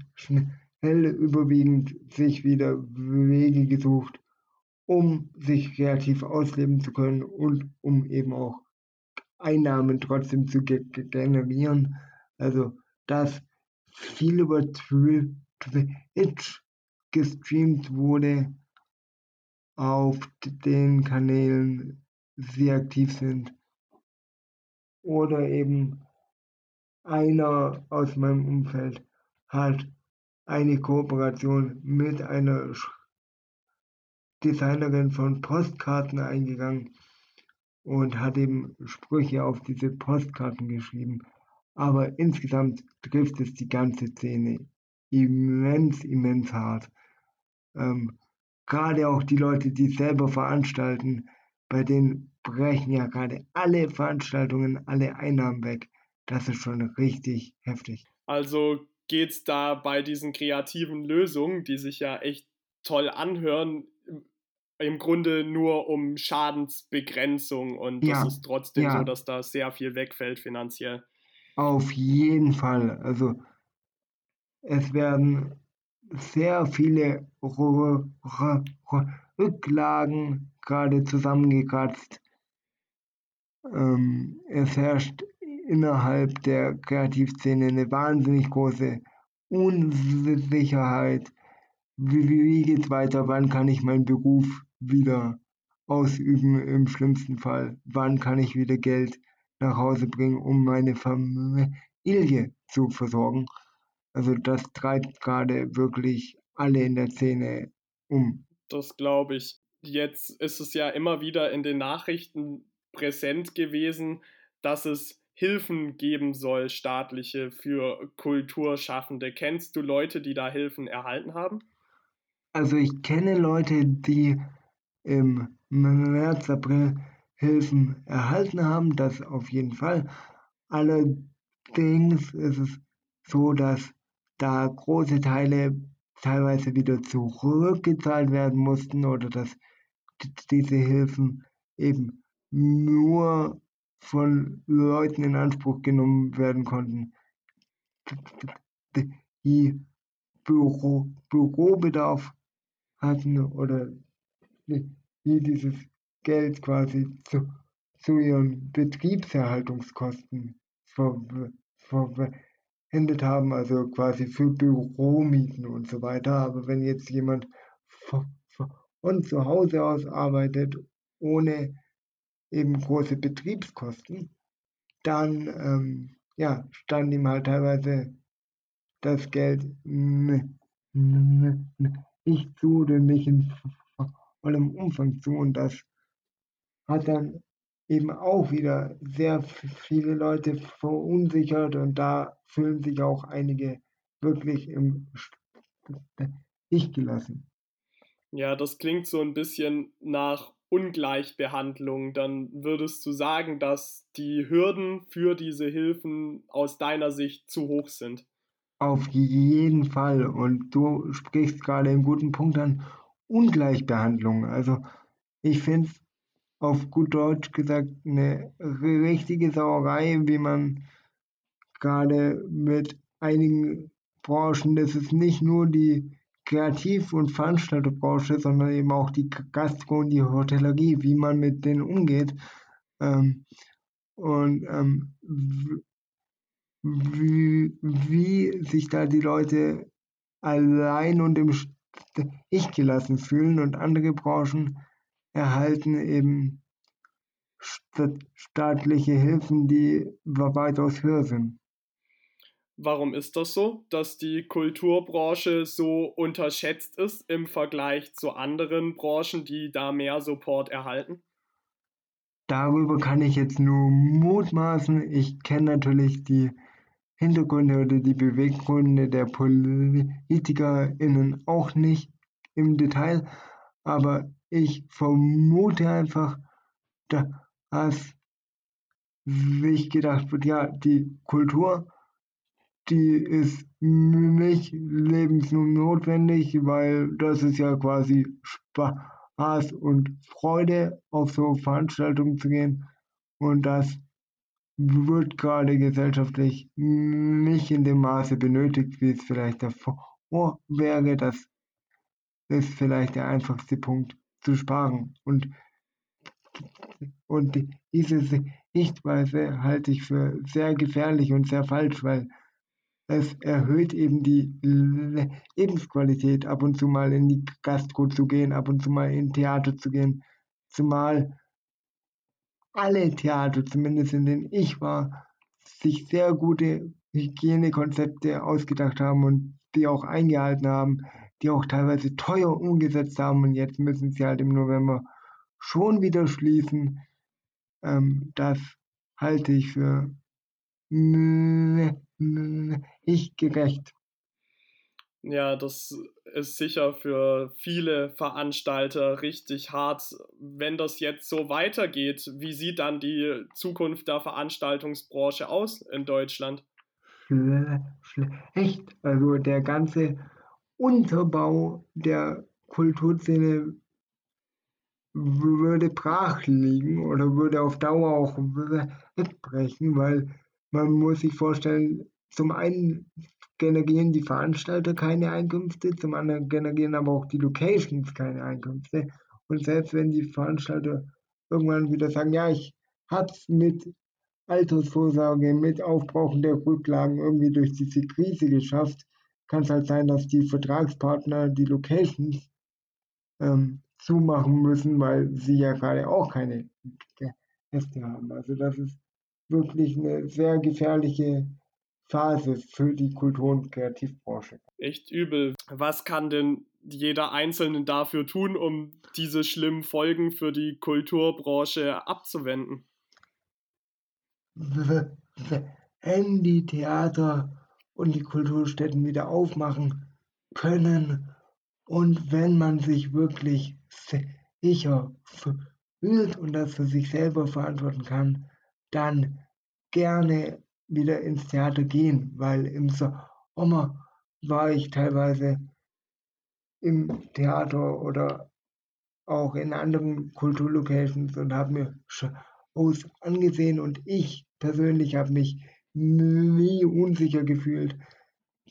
überwiegend sich wieder Wege gesucht, um sich kreativ ausleben zu können und um eben auch Einnahmen trotzdem zu ge generieren. Also dass viel über Twitch gestreamt wurde, auf den Kanälen sie aktiv sind. Oder eben einer aus meinem Umfeld hat eine Kooperation mit einer Designerin von Postkarten eingegangen und hat eben Sprüche auf diese Postkarten geschrieben. Aber insgesamt trifft es die ganze Szene immens, immens hart. Ähm, gerade auch die Leute, die selber veranstalten, bei denen brechen ja gerade alle Veranstaltungen, alle Einnahmen weg. Das ist schon richtig heftig. Also geht es da bei diesen kreativen Lösungen, die sich ja echt toll anhören, im Grunde nur um Schadensbegrenzung und ja, das ist trotzdem ja. so, dass da sehr viel wegfällt finanziell. Auf jeden Fall. Also es werden sehr viele Rücklagen gerade zusammengekratzt. Ähm, es herrscht innerhalb der Kreativszene eine wahnsinnig große Unsicherheit. Wie, wie geht's weiter? Wann kann ich meinen Beruf wieder ausüben im schlimmsten Fall? Wann kann ich wieder Geld nach Hause bringen, um meine Familie zu versorgen? Also das treibt gerade wirklich alle in der Szene um. Das glaube ich. Jetzt ist es ja immer wieder in den Nachrichten präsent gewesen, dass es Hilfen geben soll, staatliche für Kulturschaffende. Kennst du Leute, die da Hilfen erhalten haben? Also ich kenne Leute, die im März, April Hilfen erhalten haben, das auf jeden Fall. Allerdings ist es so, dass da große Teile teilweise wieder zurückgezahlt werden mussten oder dass diese Hilfen eben nur von Leuten in Anspruch genommen werden konnten, die Büro, Bürobedarf hatten oder die dieses Geld quasi zu, zu ihren Betriebserhaltungskosten verwendet haben, also quasi für Büromieten und so weiter. Aber wenn jetzt jemand von zu Hause aus arbeitet, ohne eben große Betriebskosten, dann ähm, ja, stand ihm halt teilweise das Geld nicht zu oder nicht in vollem Umfang zu. Und das hat dann eben auch wieder sehr viele Leute verunsichert und da fühlen sich auch einige wirklich im Stich gelassen. Ja, das klingt so ein bisschen nach Ungleichbehandlung. Dann würdest du sagen, dass die Hürden für diese Hilfen aus deiner Sicht zu hoch sind? Auf jeden Fall. Und du sprichst gerade einen guten Punkt an. Ungleichbehandlung. Also ich finde es auf gut Deutsch gesagt eine richtige Sauerei, wie man gerade mit einigen Branchen, das ist nicht nur die Kreativ- und Veranstalterbranche, sondern eben auch die Gastro und die Hotellerie, wie man mit denen umgeht. Ähm, und ähm, wie, wie sich da die Leute allein und im Stich gelassen fühlen und andere Branchen erhalten eben staatliche Hilfen, die weitaus höher sind. Warum ist das so, dass die Kulturbranche so unterschätzt ist im Vergleich zu anderen Branchen, die da mehr Support erhalten? Darüber kann ich jetzt nur mutmaßen. Ich kenne natürlich die Hintergründe oder die Beweggründe der PolitikerInnen auch nicht im Detail, aber ich vermute einfach, dass sich gedacht wird, ja, die Kultur die ist nicht lebensnotwendig, weil das ist ja quasi Spaß und Freude, auf so Veranstaltungen zu gehen. Und das wird gerade gesellschaftlich nicht in dem Maße benötigt, wie es vielleicht davor wäre. Das ist vielleicht der einfachste Punkt zu sparen. Und, und diese Sichtweise halte ich für sehr gefährlich und sehr falsch, weil es erhöht eben die Lebensqualität, ab und zu mal in die Gastro zu gehen, ab und zu mal in Theater zu gehen. Zumal alle Theater, zumindest in denen ich war, sich sehr gute Hygienekonzepte ausgedacht haben und die auch eingehalten haben, die auch teilweise teuer umgesetzt haben und jetzt müssen sie halt im November schon wieder schließen. Ähm, das halte ich für ich gerecht. Ja, das ist sicher für viele Veranstalter richtig hart. Wenn das jetzt so weitergeht, wie sieht dann die Zukunft der Veranstaltungsbranche aus in Deutschland? Schlecht. Also der ganze Unterbau der Kulturszene würde brach liegen oder würde auf Dauer auch wegbrechen, weil man muss sich vorstellen, zum einen generieren die Veranstalter keine Einkünfte, zum anderen generieren aber auch die Locations keine Einkünfte. Und selbst wenn die Veranstalter irgendwann wieder sagen, ja, ich hab's mit Altersvorsorge, mit Aufbrauchen der Rücklagen irgendwie durch diese Krise geschafft, kann es halt sein, dass die Vertragspartner die Locations ähm, zumachen müssen, weil sie ja gerade auch keine Gäste haben. Also das ist wirklich eine sehr gefährliche Phase für die Kultur- und Kreativbranche. Echt übel. Was kann denn jeder Einzelne dafür tun, um diese schlimmen Folgen für die Kulturbranche abzuwenden? Wenn die Theater und die Kulturstätten wieder aufmachen können und wenn man sich wirklich sicher fühlt und das für sich selber verantworten kann, dann gerne wieder ins Theater gehen, weil im Sommer war ich teilweise im Theater oder auch in anderen Kulturlocations und habe mir Shows angesehen und ich persönlich habe mich nie unsicher gefühlt.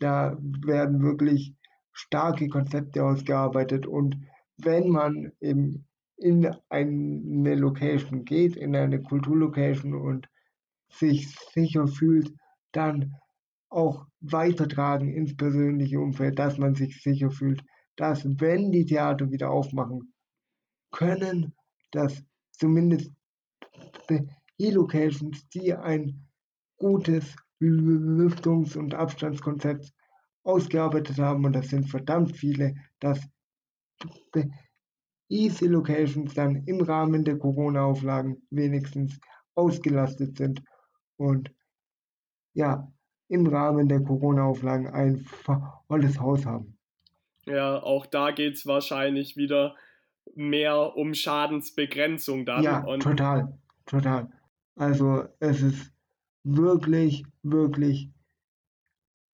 Da werden wirklich starke Konzepte ausgearbeitet und wenn man eben in eine Location geht, in eine Kulturlocation und sich sicher fühlt, dann auch weitertragen ins persönliche Umfeld, dass man sich sicher fühlt, dass wenn die Theater wieder aufmachen können, dass zumindest die Locations, die ein gutes Lüftungs- und Abstandskonzept ausgearbeitet haben, und das sind verdammt viele, dass Easy Locations dann im Rahmen der Corona-Auflagen wenigstens ausgelastet sind und ja, im Rahmen der Corona-Auflagen ein volles Haus haben. Ja, auch da geht es wahrscheinlich wieder mehr um Schadensbegrenzung dann. Ja, total, total. Also es ist wirklich, wirklich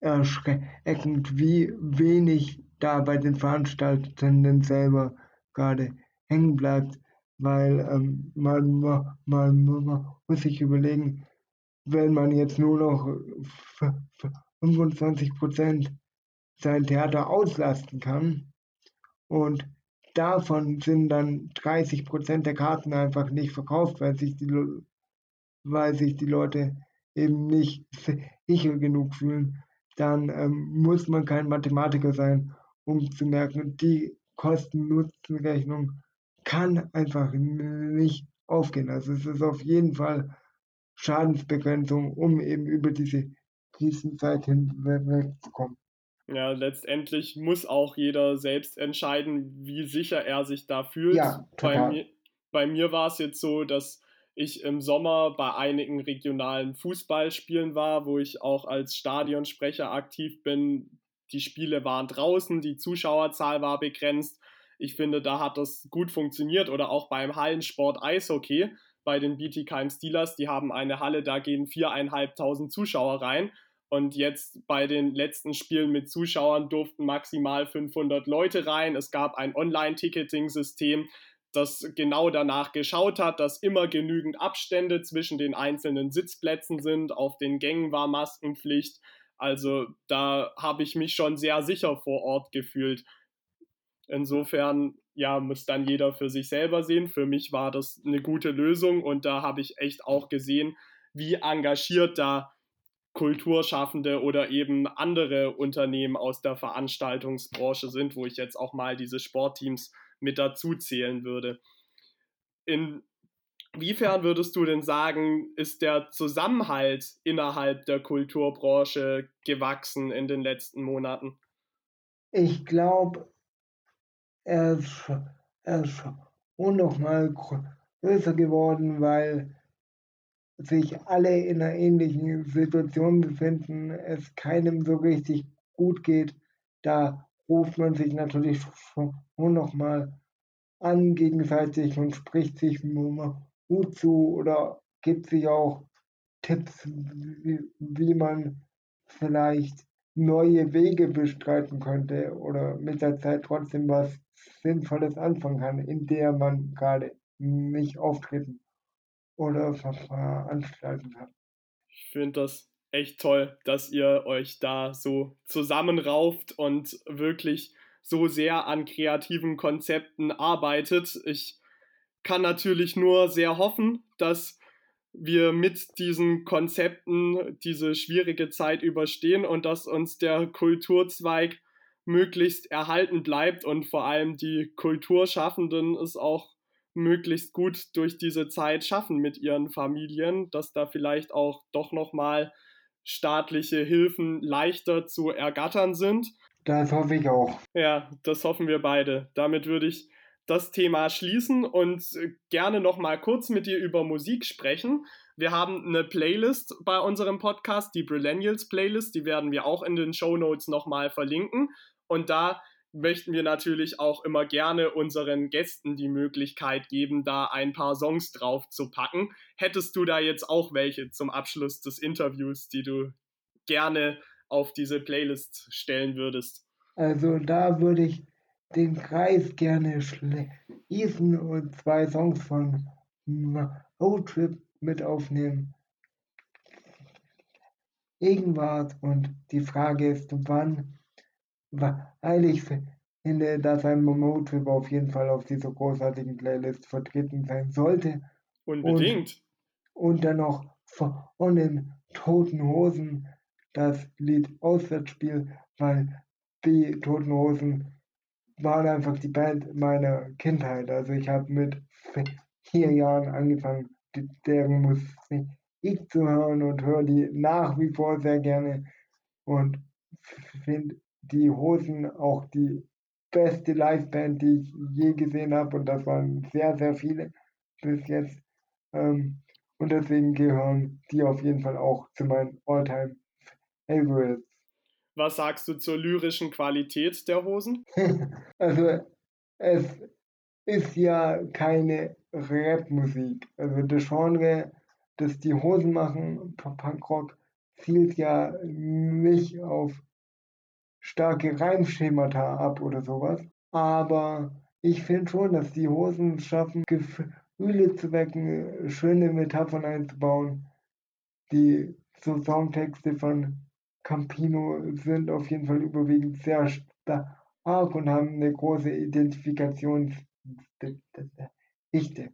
erschreckend, wie wenig da bei den Veranstaltenden selber gerade hängen bleibt, weil ähm, man, man, man, muss sich überlegen, wenn man jetzt nur noch 25 Prozent sein Theater auslasten kann und davon sind dann 30 Prozent der Karten einfach nicht verkauft, weil sich die, weil sich die Leute eben nicht sicher genug fühlen, dann ähm, muss man kein Mathematiker sein, um zu merken, die Kosten-Nutzen-Rechnung kann einfach nicht aufgehen. Also es ist auf jeden Fall Schadensbegrenzung, um eben über diese Krisenzeit hinwegzukommen. Ja, letztendlich muss auch jeder selbst entscheiden, wie sicher er sich da fühlt. Ja, bei mir, bei mir war es jetzt so, dass ich im Sommer bei einigen regionalen Fußballspielen war, wo ich auch als Stadionsprecher aktiv bin. Die Spiele waren draußen, die Zuschauerzahl war begrenzt. Ich finde, da hat das gut funktioniert. Oder auch beim Hallensport Eishockey bei den Bietigheim Steelers. Die haben eine Halle, da gehen viereinhalbtausend Zuschauer rein. Und jetzt bei den letzten Spielen mit Zuschauern durften maximal 500 Leute rein. Es gab ein Online-Ticketing-System das genau danach geschaut hat, dass immer genügend Abstände zwischen den einzelnen Sitzplätzen sind. Auf den Gängen war Maskenpflicht. Also da habe ich mich schon sehr sicher vor Ort gefühlt. Insofern, ja, muss dann jeder für sich selber sehen. Für mich war das eine gute Lösung und da habe ich echt auch gesehen, wie engagiert da Kulturschaffende oder eben andere Unternehmen aus der Veranstaltungsbranche sind, wo ich jetzt auch mal diese Sportteams mit dazu zählen würde. Inwiefern würdest du denn sagen, ist der Zusammenhalt innerhalb der Kulturbranche gewachsen in den letzten Monaten? Ich glaube, er ist, er ist schon noch mal größer geworden, weil sich alle in einer ähnlichen Situation befinden, es keinem so richtig gut geht, da ruft man sich natürlich schon noch mal an gegenseitig und spricht sich Mut zu oder gibt sich auch Tipps, wie, wie man vielleicht neue Wege bestreiten könnte oder mit der Zeit trotzdem was Sinnvolles anfangen kann, in der man gerade nicht auftreten oder veranstalten hat. Ich finde das echt toll, dass ihr euch da so zusammenrauft und wirklich so sehr an kreativen Konzepten arbeitet. Ich kann natürlich nur sehr hoffen, dass wir mit diesen Konzepten diese schwierige Zeit überstehen und dass uns der Kulturzweig möglichst erhalten bleibt und vor allem die Kulturschaffenden es auch möglichst gut durch diese Zeit schaffen mit ihren Familien, dass da vielleicht auch doch noch mal staatliche Hilfen leichter zu ergattern sind. Das hoffe ich auch. Ja, das hoffen wir beide. Damit würde ich das Thema schließen und gerne noch mal kurz mit dir über Musik sprechen. Wir haben eine Playlist bei unserem Podcast, die Brillennials Playlist, die werden wir auch in den Show Notes noch mal verlinken und da möchten wir natürlich auch immer gerne unseren Gästen die Möglichkeit geben, da ein paar Songs drauf zu packen. Hättest du da jetzt auch welche zum Abschluss des Interviews, die du gerne auf diese Playlist stellen würdest? Also da würde ich den Kreis gerne schließen und zwei Songs von Road Trip mit aufnehmen. Gegenwart und die Frage ist, wann, weil ich finde, dass ein Momotrip auf jeden Fall auf dieser großartigen Playlist vertreten sein sollte. Unbedingt. Und, und dann noch von den Toten Hosen das Lied Auswärtsspiel, weil die Toten Hosen waren einfach die Band meiner Kindheit. Also ich habe mit vier Jahren angefangen, deren Musik zu hören und höre die nach wie vor sehr gerne und finde die Hosen auch die beste Liveband, die ich je gesehen habe und das waren sehr, sehr viele bis jetzt. Ähm, und deswegen gehören die auf jeden Fall auch zu meinen Alltime Favorites. Was sagst du zur lyrischen Qualität der Hosen? (laughs) also es ist ja keine Rapmusik. Also das Genre, das die Hosen machen, Punkrock, zielt ja nicht auf starke Reimschemata ab oder sowas. Aber ich finde schon, dass die Hosen schaffen, Gefühle zu wecken, schöne Metaphern einzubauen. Die so Songtexte von Campino sind auf jeden Fall überwiegend sehr stark und haben eine große Identifikationsdichte.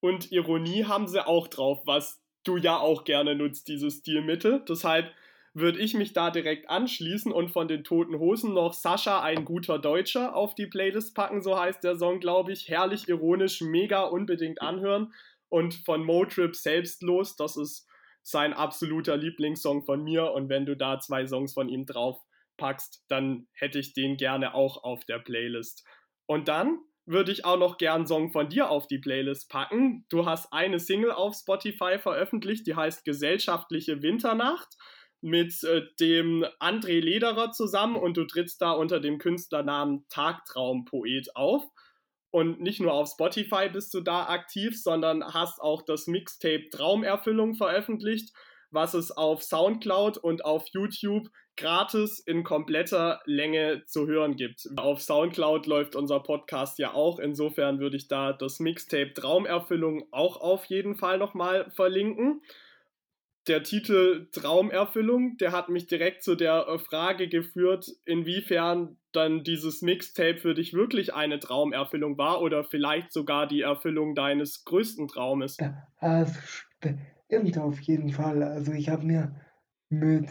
Und Ironie haben sie auch drauf, was du ja auch gerne nutzt, dieses Stilmittel. Deshalb würde ich mich da direkt anschließen und von den Toten Hosen noch Sascha, ein guter Deutscher, auf die Playlist packen, so heißt der Song, glaube ich. Herrlich, ironisch, mega unbedingt anhören. Und von Motrip selbstlos, das ist sein absoluter Lieblingssong von mir. Und wenn du da zwei Songs von ihm drauf packst, dann hätte ich den gerne auch auf der Playlist. Und dann würde ich auch noch gern einen Song von dir auf die Playlist packen. Du hast eine Single auf Spotify veröffentlicht, die heißt Gesellschaftliche Winternacht mit äh, dem André Lederer zusammen und du trittst da unter dem Künstlernamen Tagtraumpoet auf. Und nicht nur auf Spotify bist du da aktiv, sondern hast auch das Mixtape Traumerfüllung veröffentlicht, was es auf Soundcloud und auf YouTube gratis in kompletter Länge zu hören gibt. Auf Soundcloud läuft unser Podcast ja auch. Insofern würde ich da das Mixtape Traumerfüllung auch auf jeden Fall nochmal verlinken der Titel Traumerfüllung, der hat mich direkt zu der Frage geführt, inwiefern dann dieses Mixtape für dich wirklich eine Traumerfüllung war oder vielleicht sogar die Erfüllung deines größten Traumes. Das stimmt auf jeden Fall. Also ich habe mir mit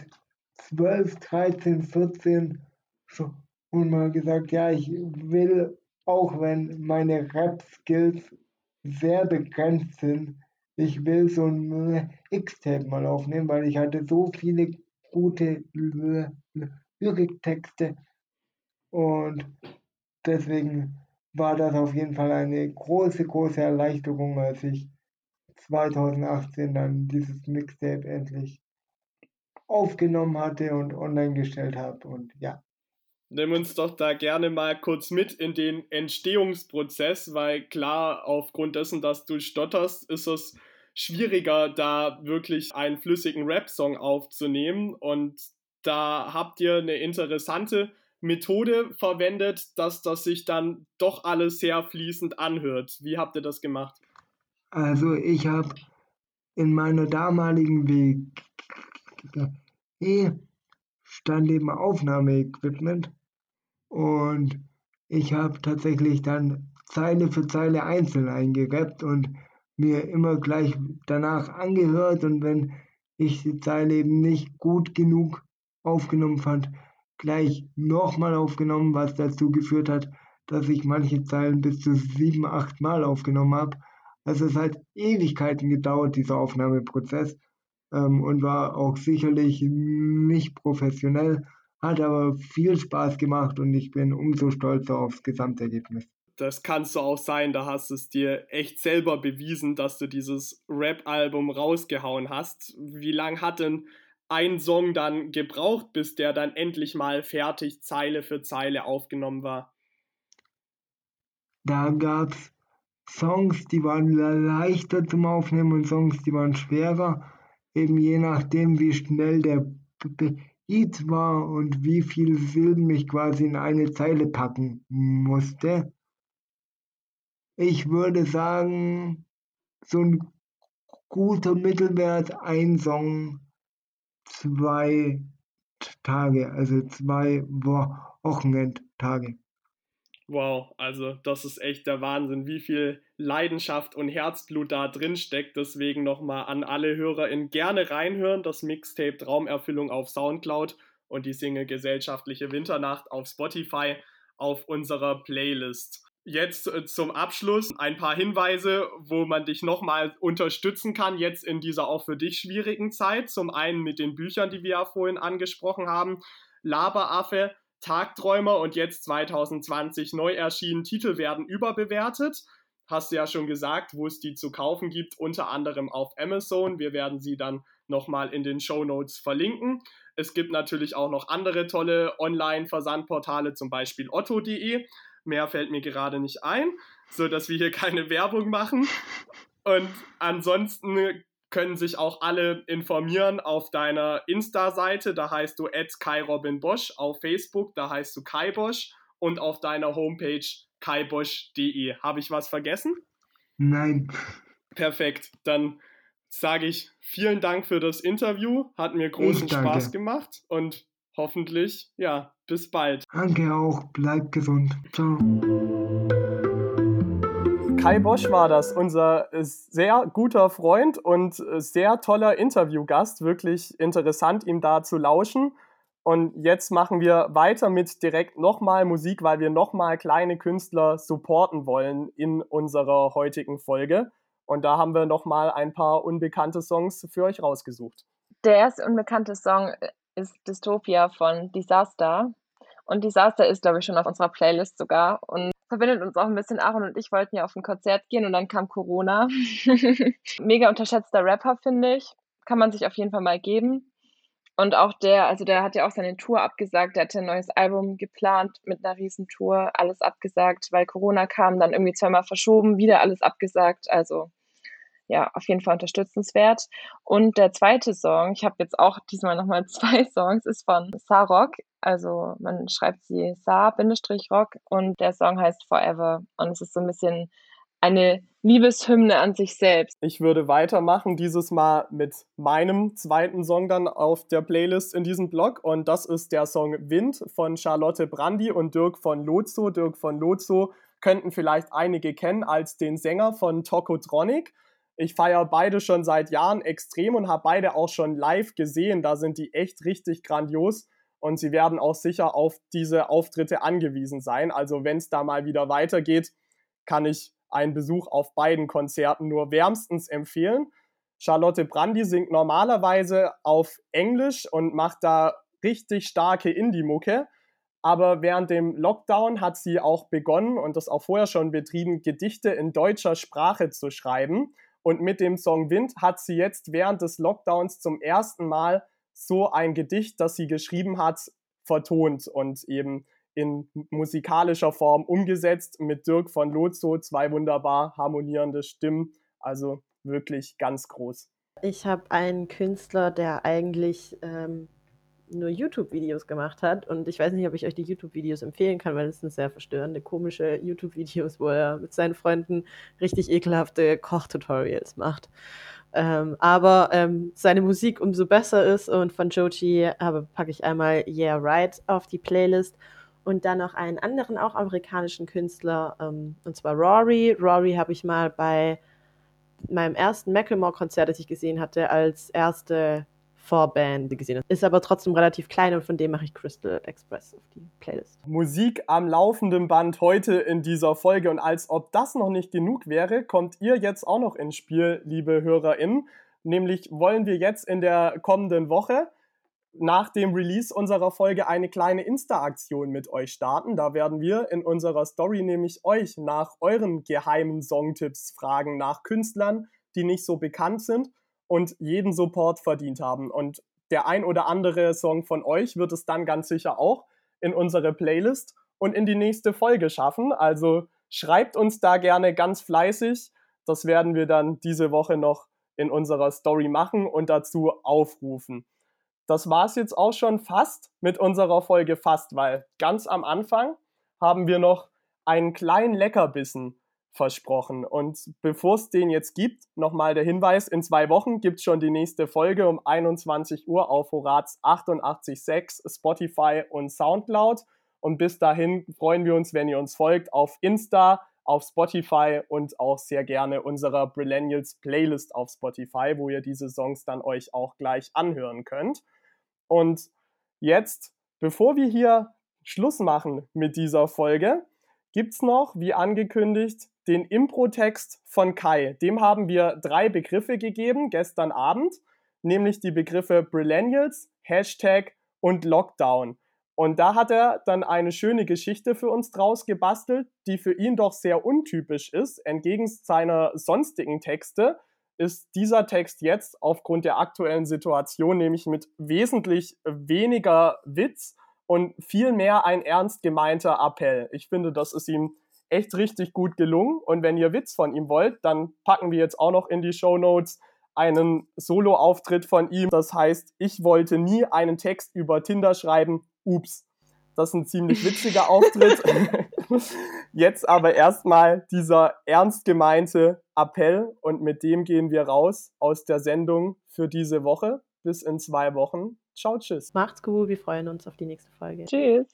12, 13, 14 schon mal gesagt, ja, ich will, auch wenn meine Rap-Skills sehr begrenzt sind, ich will so ein X-Tape mal aufnehmen, weil ich hatte so viele gute Lyriktexte und deswegen war das auf jeden Fall eine große, große Erleichterung, als ich 2018 dann dieses Mixtape endlich aufgenommen hatte und online gestellt habe und ja. Nimm uns doch da gerne mal kurz mit in den Entstehungsprozess, weil klar, aufgrund dessen, dass du stotterst, ist es schwieriger, da wirklich einen flüssigen Rap-Song aufzunehmen. Und da habt ihr eine interessante Methode verwendet, dass das sich dann doch alles sehr fließend anhört. Wie habt ihr das gemacht? Also ich habe in meiner damaligen WG stand eben Aufnahmeequipment und ich habe tatsächlich dann Zeile für Zeile einzeln eingerappt und mir immer gleich danach angehört und wenn ich die Zeile eben nicht gut genug aufgenommen fand, gleich nochmal aufgenommen, was dazu geführt hat, dass ich manche Zeilen bis zu sieben, acht Mal aufgenommen habe. Also es hat Ewigkeiten gedauert, dieser Aufnahmeprozess ähm, und war auch sicherlich nicht professionell, hat aber viel Spaß gemacht und ich bin umso stolzer aufs Gesamtergebnis das kannst du auch sein, da hast es dir echt selber bewiesen, dass du dieses Rap-Album rausgehauen hast. Wie lang hat denn ein Song dann gebraucht, bis der dann endlich mal fertig Zeile für Zeile aufgenommen war? Da gab es Songs, die waren leichter zum Aufnehmen und Songs, die waren schwerer, eben je nachdem, wie schnell der Beat war und wie viele Silben ich quasi in eine Zeile packen musste. Ich würde sagen, so ein guter Mittelwert, ein Song, zwei Tage, also zwei Wochenendtage. Wow, also das ist echt der Wahnsinn, wie viel Leidenschaft und Herzblut da drin steckt. Deswegen nochmal an alle HörerInnen gerne reinhören. Das Mixtape Traumerfüllung auf Soundcloud und die Single Gesellschaftliche Winternacht auf Spotify auf unserer Playlist. Jetzt äh, zum Abschluss ein paar Hinweise, wo man dich nochmal unterstützen kann, jetzt in dieser auch für dich schwierigen Zeit. Zum einen mit den Büchern, die wir ja vorhin angesprochen haben. Laberaffe Tagträumer und jetzt 2020 neu erschienen Titel werden überbewertet. Hast du ja schon gesagt, wo es die zu kaufen gibt, unter anderem auf Amazon. Wir werden sie dann nochmal in den Show Notes verlinken. Es gibt natürlich auch noch andere tolle Online-Versandportale, zum Beispiel otto.de. Mehr fällt mir gerade nicht ein, sodass wir hier keine Werbung machen. Und ansonsten können sich auch alle informieren auf deiner Insta-Seite. Da heißt du @kai_robin_bosch auf Facebook, da heißt du Kai Bosch und auf deiner Homepage kaibosch.de. Habe ich was vergessen? Nein. Perfekt. Dann sage ich vielen Dank für das Interview. Hat mir großen Spaß gemacht und hoffentlich, ja, bis bald. Danke auch. Bleib gesund. Ciao. Kai Bosch war das, unser äh, sehr guter Freund und äh, sehr toller Interviewgast. Wirklich interessant, ihm da zu lauschen. Und jetzt machen wir weiter mit direkt nochmal Musik, weil wir nochmal kleine Künstler supporten wollen in unserer heutigen Folge. Und da haben wir nochmal ein paar unbekannte Songs für euch rausgesucht. Der erste unbekannte Song äh, ist Dystopia von Disaster. Und Disaster ist, glaube ich, schon auf unserer Playlist sogar. Und verbindet uns auch ein bisschen. Aaron und ich wollten ja auf ein Konzert gehen und dann kam Corona. (laughs) Mega unterschätzter Rapper, finde ich. Kann man sich auf jeden Fall mal geben. Und auch der, also der hat ja auch seine Tour abgesagt, der hatte ein neues Album geplant mit einer Riesentour, alles abgesagt, weil Corona kam, dann irgendwie zweimal verschoben, wieder alles abgesagt. Also ja, auf jeden Fall unterstützenswert. Und der zweite Song, ich habe jetzt auch diesmal nochmal (laughs) zwei Songs, ist von Sarok. Also man schreibt sie Sa-Rock und der Song heißt Forever. Und es ist so ein bisschen eine Liebeshymne an sich selbst. Ich würde weitermachen, dieses Mal mit meinem zweiten Song dann auf der Playlist in diesem Blog. Und das ist der Song Wind von Charlotte Brandy und Dirk von Lozo. Dirk von Lozo könnten vielleicht einige kennen als den Sänger von Tokotronic. Ich feiere beide schon seit Jahren extrem und habe beide auch schon live gesehen. Da sind die echt richtig grandios und sie werden auch sicher auf diese Auftritte angewiesen sein. Also wenn es da mal wieder weitergeht, kann ich einen Besuch auf beiden Konzerten nur wärmstens empfehlen. Charlotte Brandy singt normalerweise auf Englisch und macht da richtig starke Indie-Mucke. Aber während dem Lockdown hat sie auch begonnen und das auch vorher schon betrieben, Gedichte in deutscher Sprache zu schreiben. Und mit dem Song Wind hat sie jetzt während des Lockdowns zum ersten Mal so ein Gedicht, das sie geschrieben hat, vertont und eben in musikalischer Form umgesetzt mit Dirk von Lozo, zwei wunderbar harmonierende Stimmen. Also wirklich ganz groß. Ich habe einen Künstler, der eigentlich ähm, nur YouTube-Videos gemacht hat. Und ich weiß nicht, ob ich euch die YouTube-Videos empfehlen kann, weil es sind sehr verstörende, komische YouTube-Videos, wo er mit seinen Freunden richtig ekelhafte Kochtutorials macht. Ähm, aber ähm, seine Musik umso besser ist und von Joji packe ich einmal Yeah Right auf die Playlist und dann noch einen anderen, auch amerikanischen Künstler, ähm, und zwar Rory. Rory habe ich mal bei meinem ersten Macklemore-Konzert, das ich gesehen hatte, als erste Vorband gesehen habe. Ist aber trotzdem relativ klein und von dem mache ich Crystal Express auf die Playlist. Musik am laufenden Band heute in dieser Folge und als ob das noch nicht genug wäre, kommt ihr jetzt auch noch ins Spiel, liebe HörerInnen. Nämlich wollen wir jetzt in der kommenden Woche nach dem Release unserer Folge eine kleine Insta-Aktion mit euch starten. Da werden wir in unserer Story nämlich euch nach euren geheimen Songtipps fragen, nach Künstlern, die nicht so bekannt sind und jeden Support verdient haben. Und der ein oder andere Song von euch wird es dann ganz sicher auch in unsere Playlist und in die nächste Folge schaffen. Also schreibt uns da gerne ganz fleißig. Das werden wir dann diese Woche noch in unserer Story machen und dazu aufrufen. Das war es jetzt auch schon fast mit unserer Folge fast, weil ganz am Anfang haben wir noch einen kleinen Leckerbissen versprochen. Und bevor es den jetzt gibt, nochmal der Hinweis, in zwei Wochen gibt es schon die nächste Folge um 21 Uhr auf Horaz 88.6, Spotify und Soundcloud. Und bis dahin freuen wir uns, wenn ihr uns folgt auf Insta, auf Spotify und auch sehr gerne unserer Brillennials Playlist auf Spotify, wo ihr diese Songs dann euch auch gleich anhören könnt. Und jetzt, bevor wir hier Schluss machen mit dieser Folge, gibt es noch, wie angekündigt, den Impro-Text von Kai. Dem haben wir drei Begriffe gegeben gestern Abend, nämlich die Begriffe Brillennials, Hashtag und Lockdown. Und da hat er dann eine schöne Geschichte für uns draus gebastelt, die für ihn doch sehr untypisch ist. Entgegen seiner sonstigen Texte ist dieser Text jetzt aufgrund der aktuellen Situation nämlich mit wesentlich weniger Witz und viel mehr ein ernst gemeinter Appell. Ich finde, das ist ihm echt richtig gut gelungen. Und wenn ihr Witz von ihm wollt, dann packen wir jetzt auch noch in die Show Notes einen Solo-Auftritt von ihm. Das heißt, ich wollte nie einen Text über Tinder schreiben. Ups. Das ist ein ziemlich witziger (laughs) Auftritt. Jetzt aber erstmal dieser ernst gemeinte Appell und mit dem gehen wir raus aus der Sendung für diese Woche. Bis in zwei Wochen. Ciao, tschüss. Macht's gut, wir freuen uns auf die nächste Folge. Tschüss.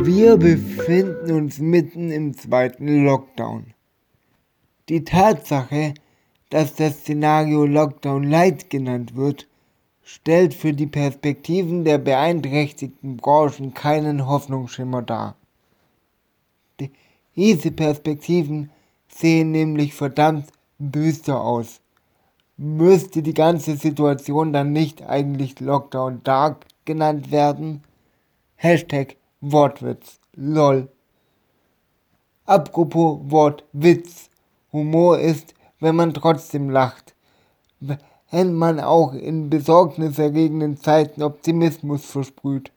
Wir befinden uns mitten im zweiten Lockdown. Die Tatsache, dass das Szenario Lockdown Light genannt wird, stellt für die Perspektiven der beeinträchtigten Branchen keinen Hoffnungsschimmer dar. Diese Perspektiven sehen nämlich verdammt düster aus. Müsste die ganze Situation dann nicht eigentlich Lockdown Dark genannt werden? Hashtag Wortwitz. LOL. Apropos Wortwitz. Humor ist, wenn man trotzdem lacht. Wenn man auch in besorgniserregenden Zeiten Optimismus versprüht.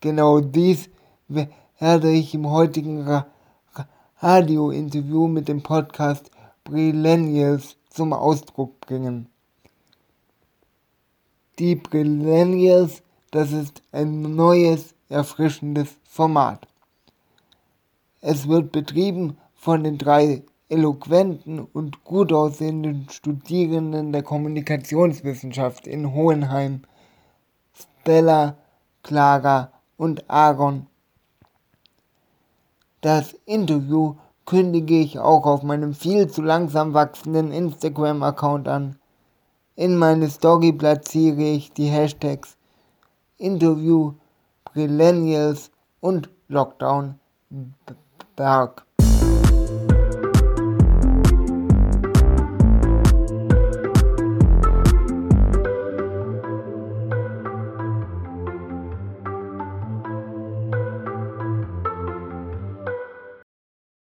Genau dies werde ich im heutigen Ra Radio-Interview mit dem Podcast Brillennials zum Ausdruck bringen. Die Brillennials, das ist ein neues erfrischendes Format. Es wird betrieben von den drei eloquenten und gut aussehenden Studierenden der Kommunikationswissenschaft in Hohenheim, Stella, Clara und Aaron. Das Interview kündige ich auch auf meinem viel zu langsam wachsenden Instagram-Account an. In meine Story platziere ich die Hashtags Interview Millennials und Lockdown Dark.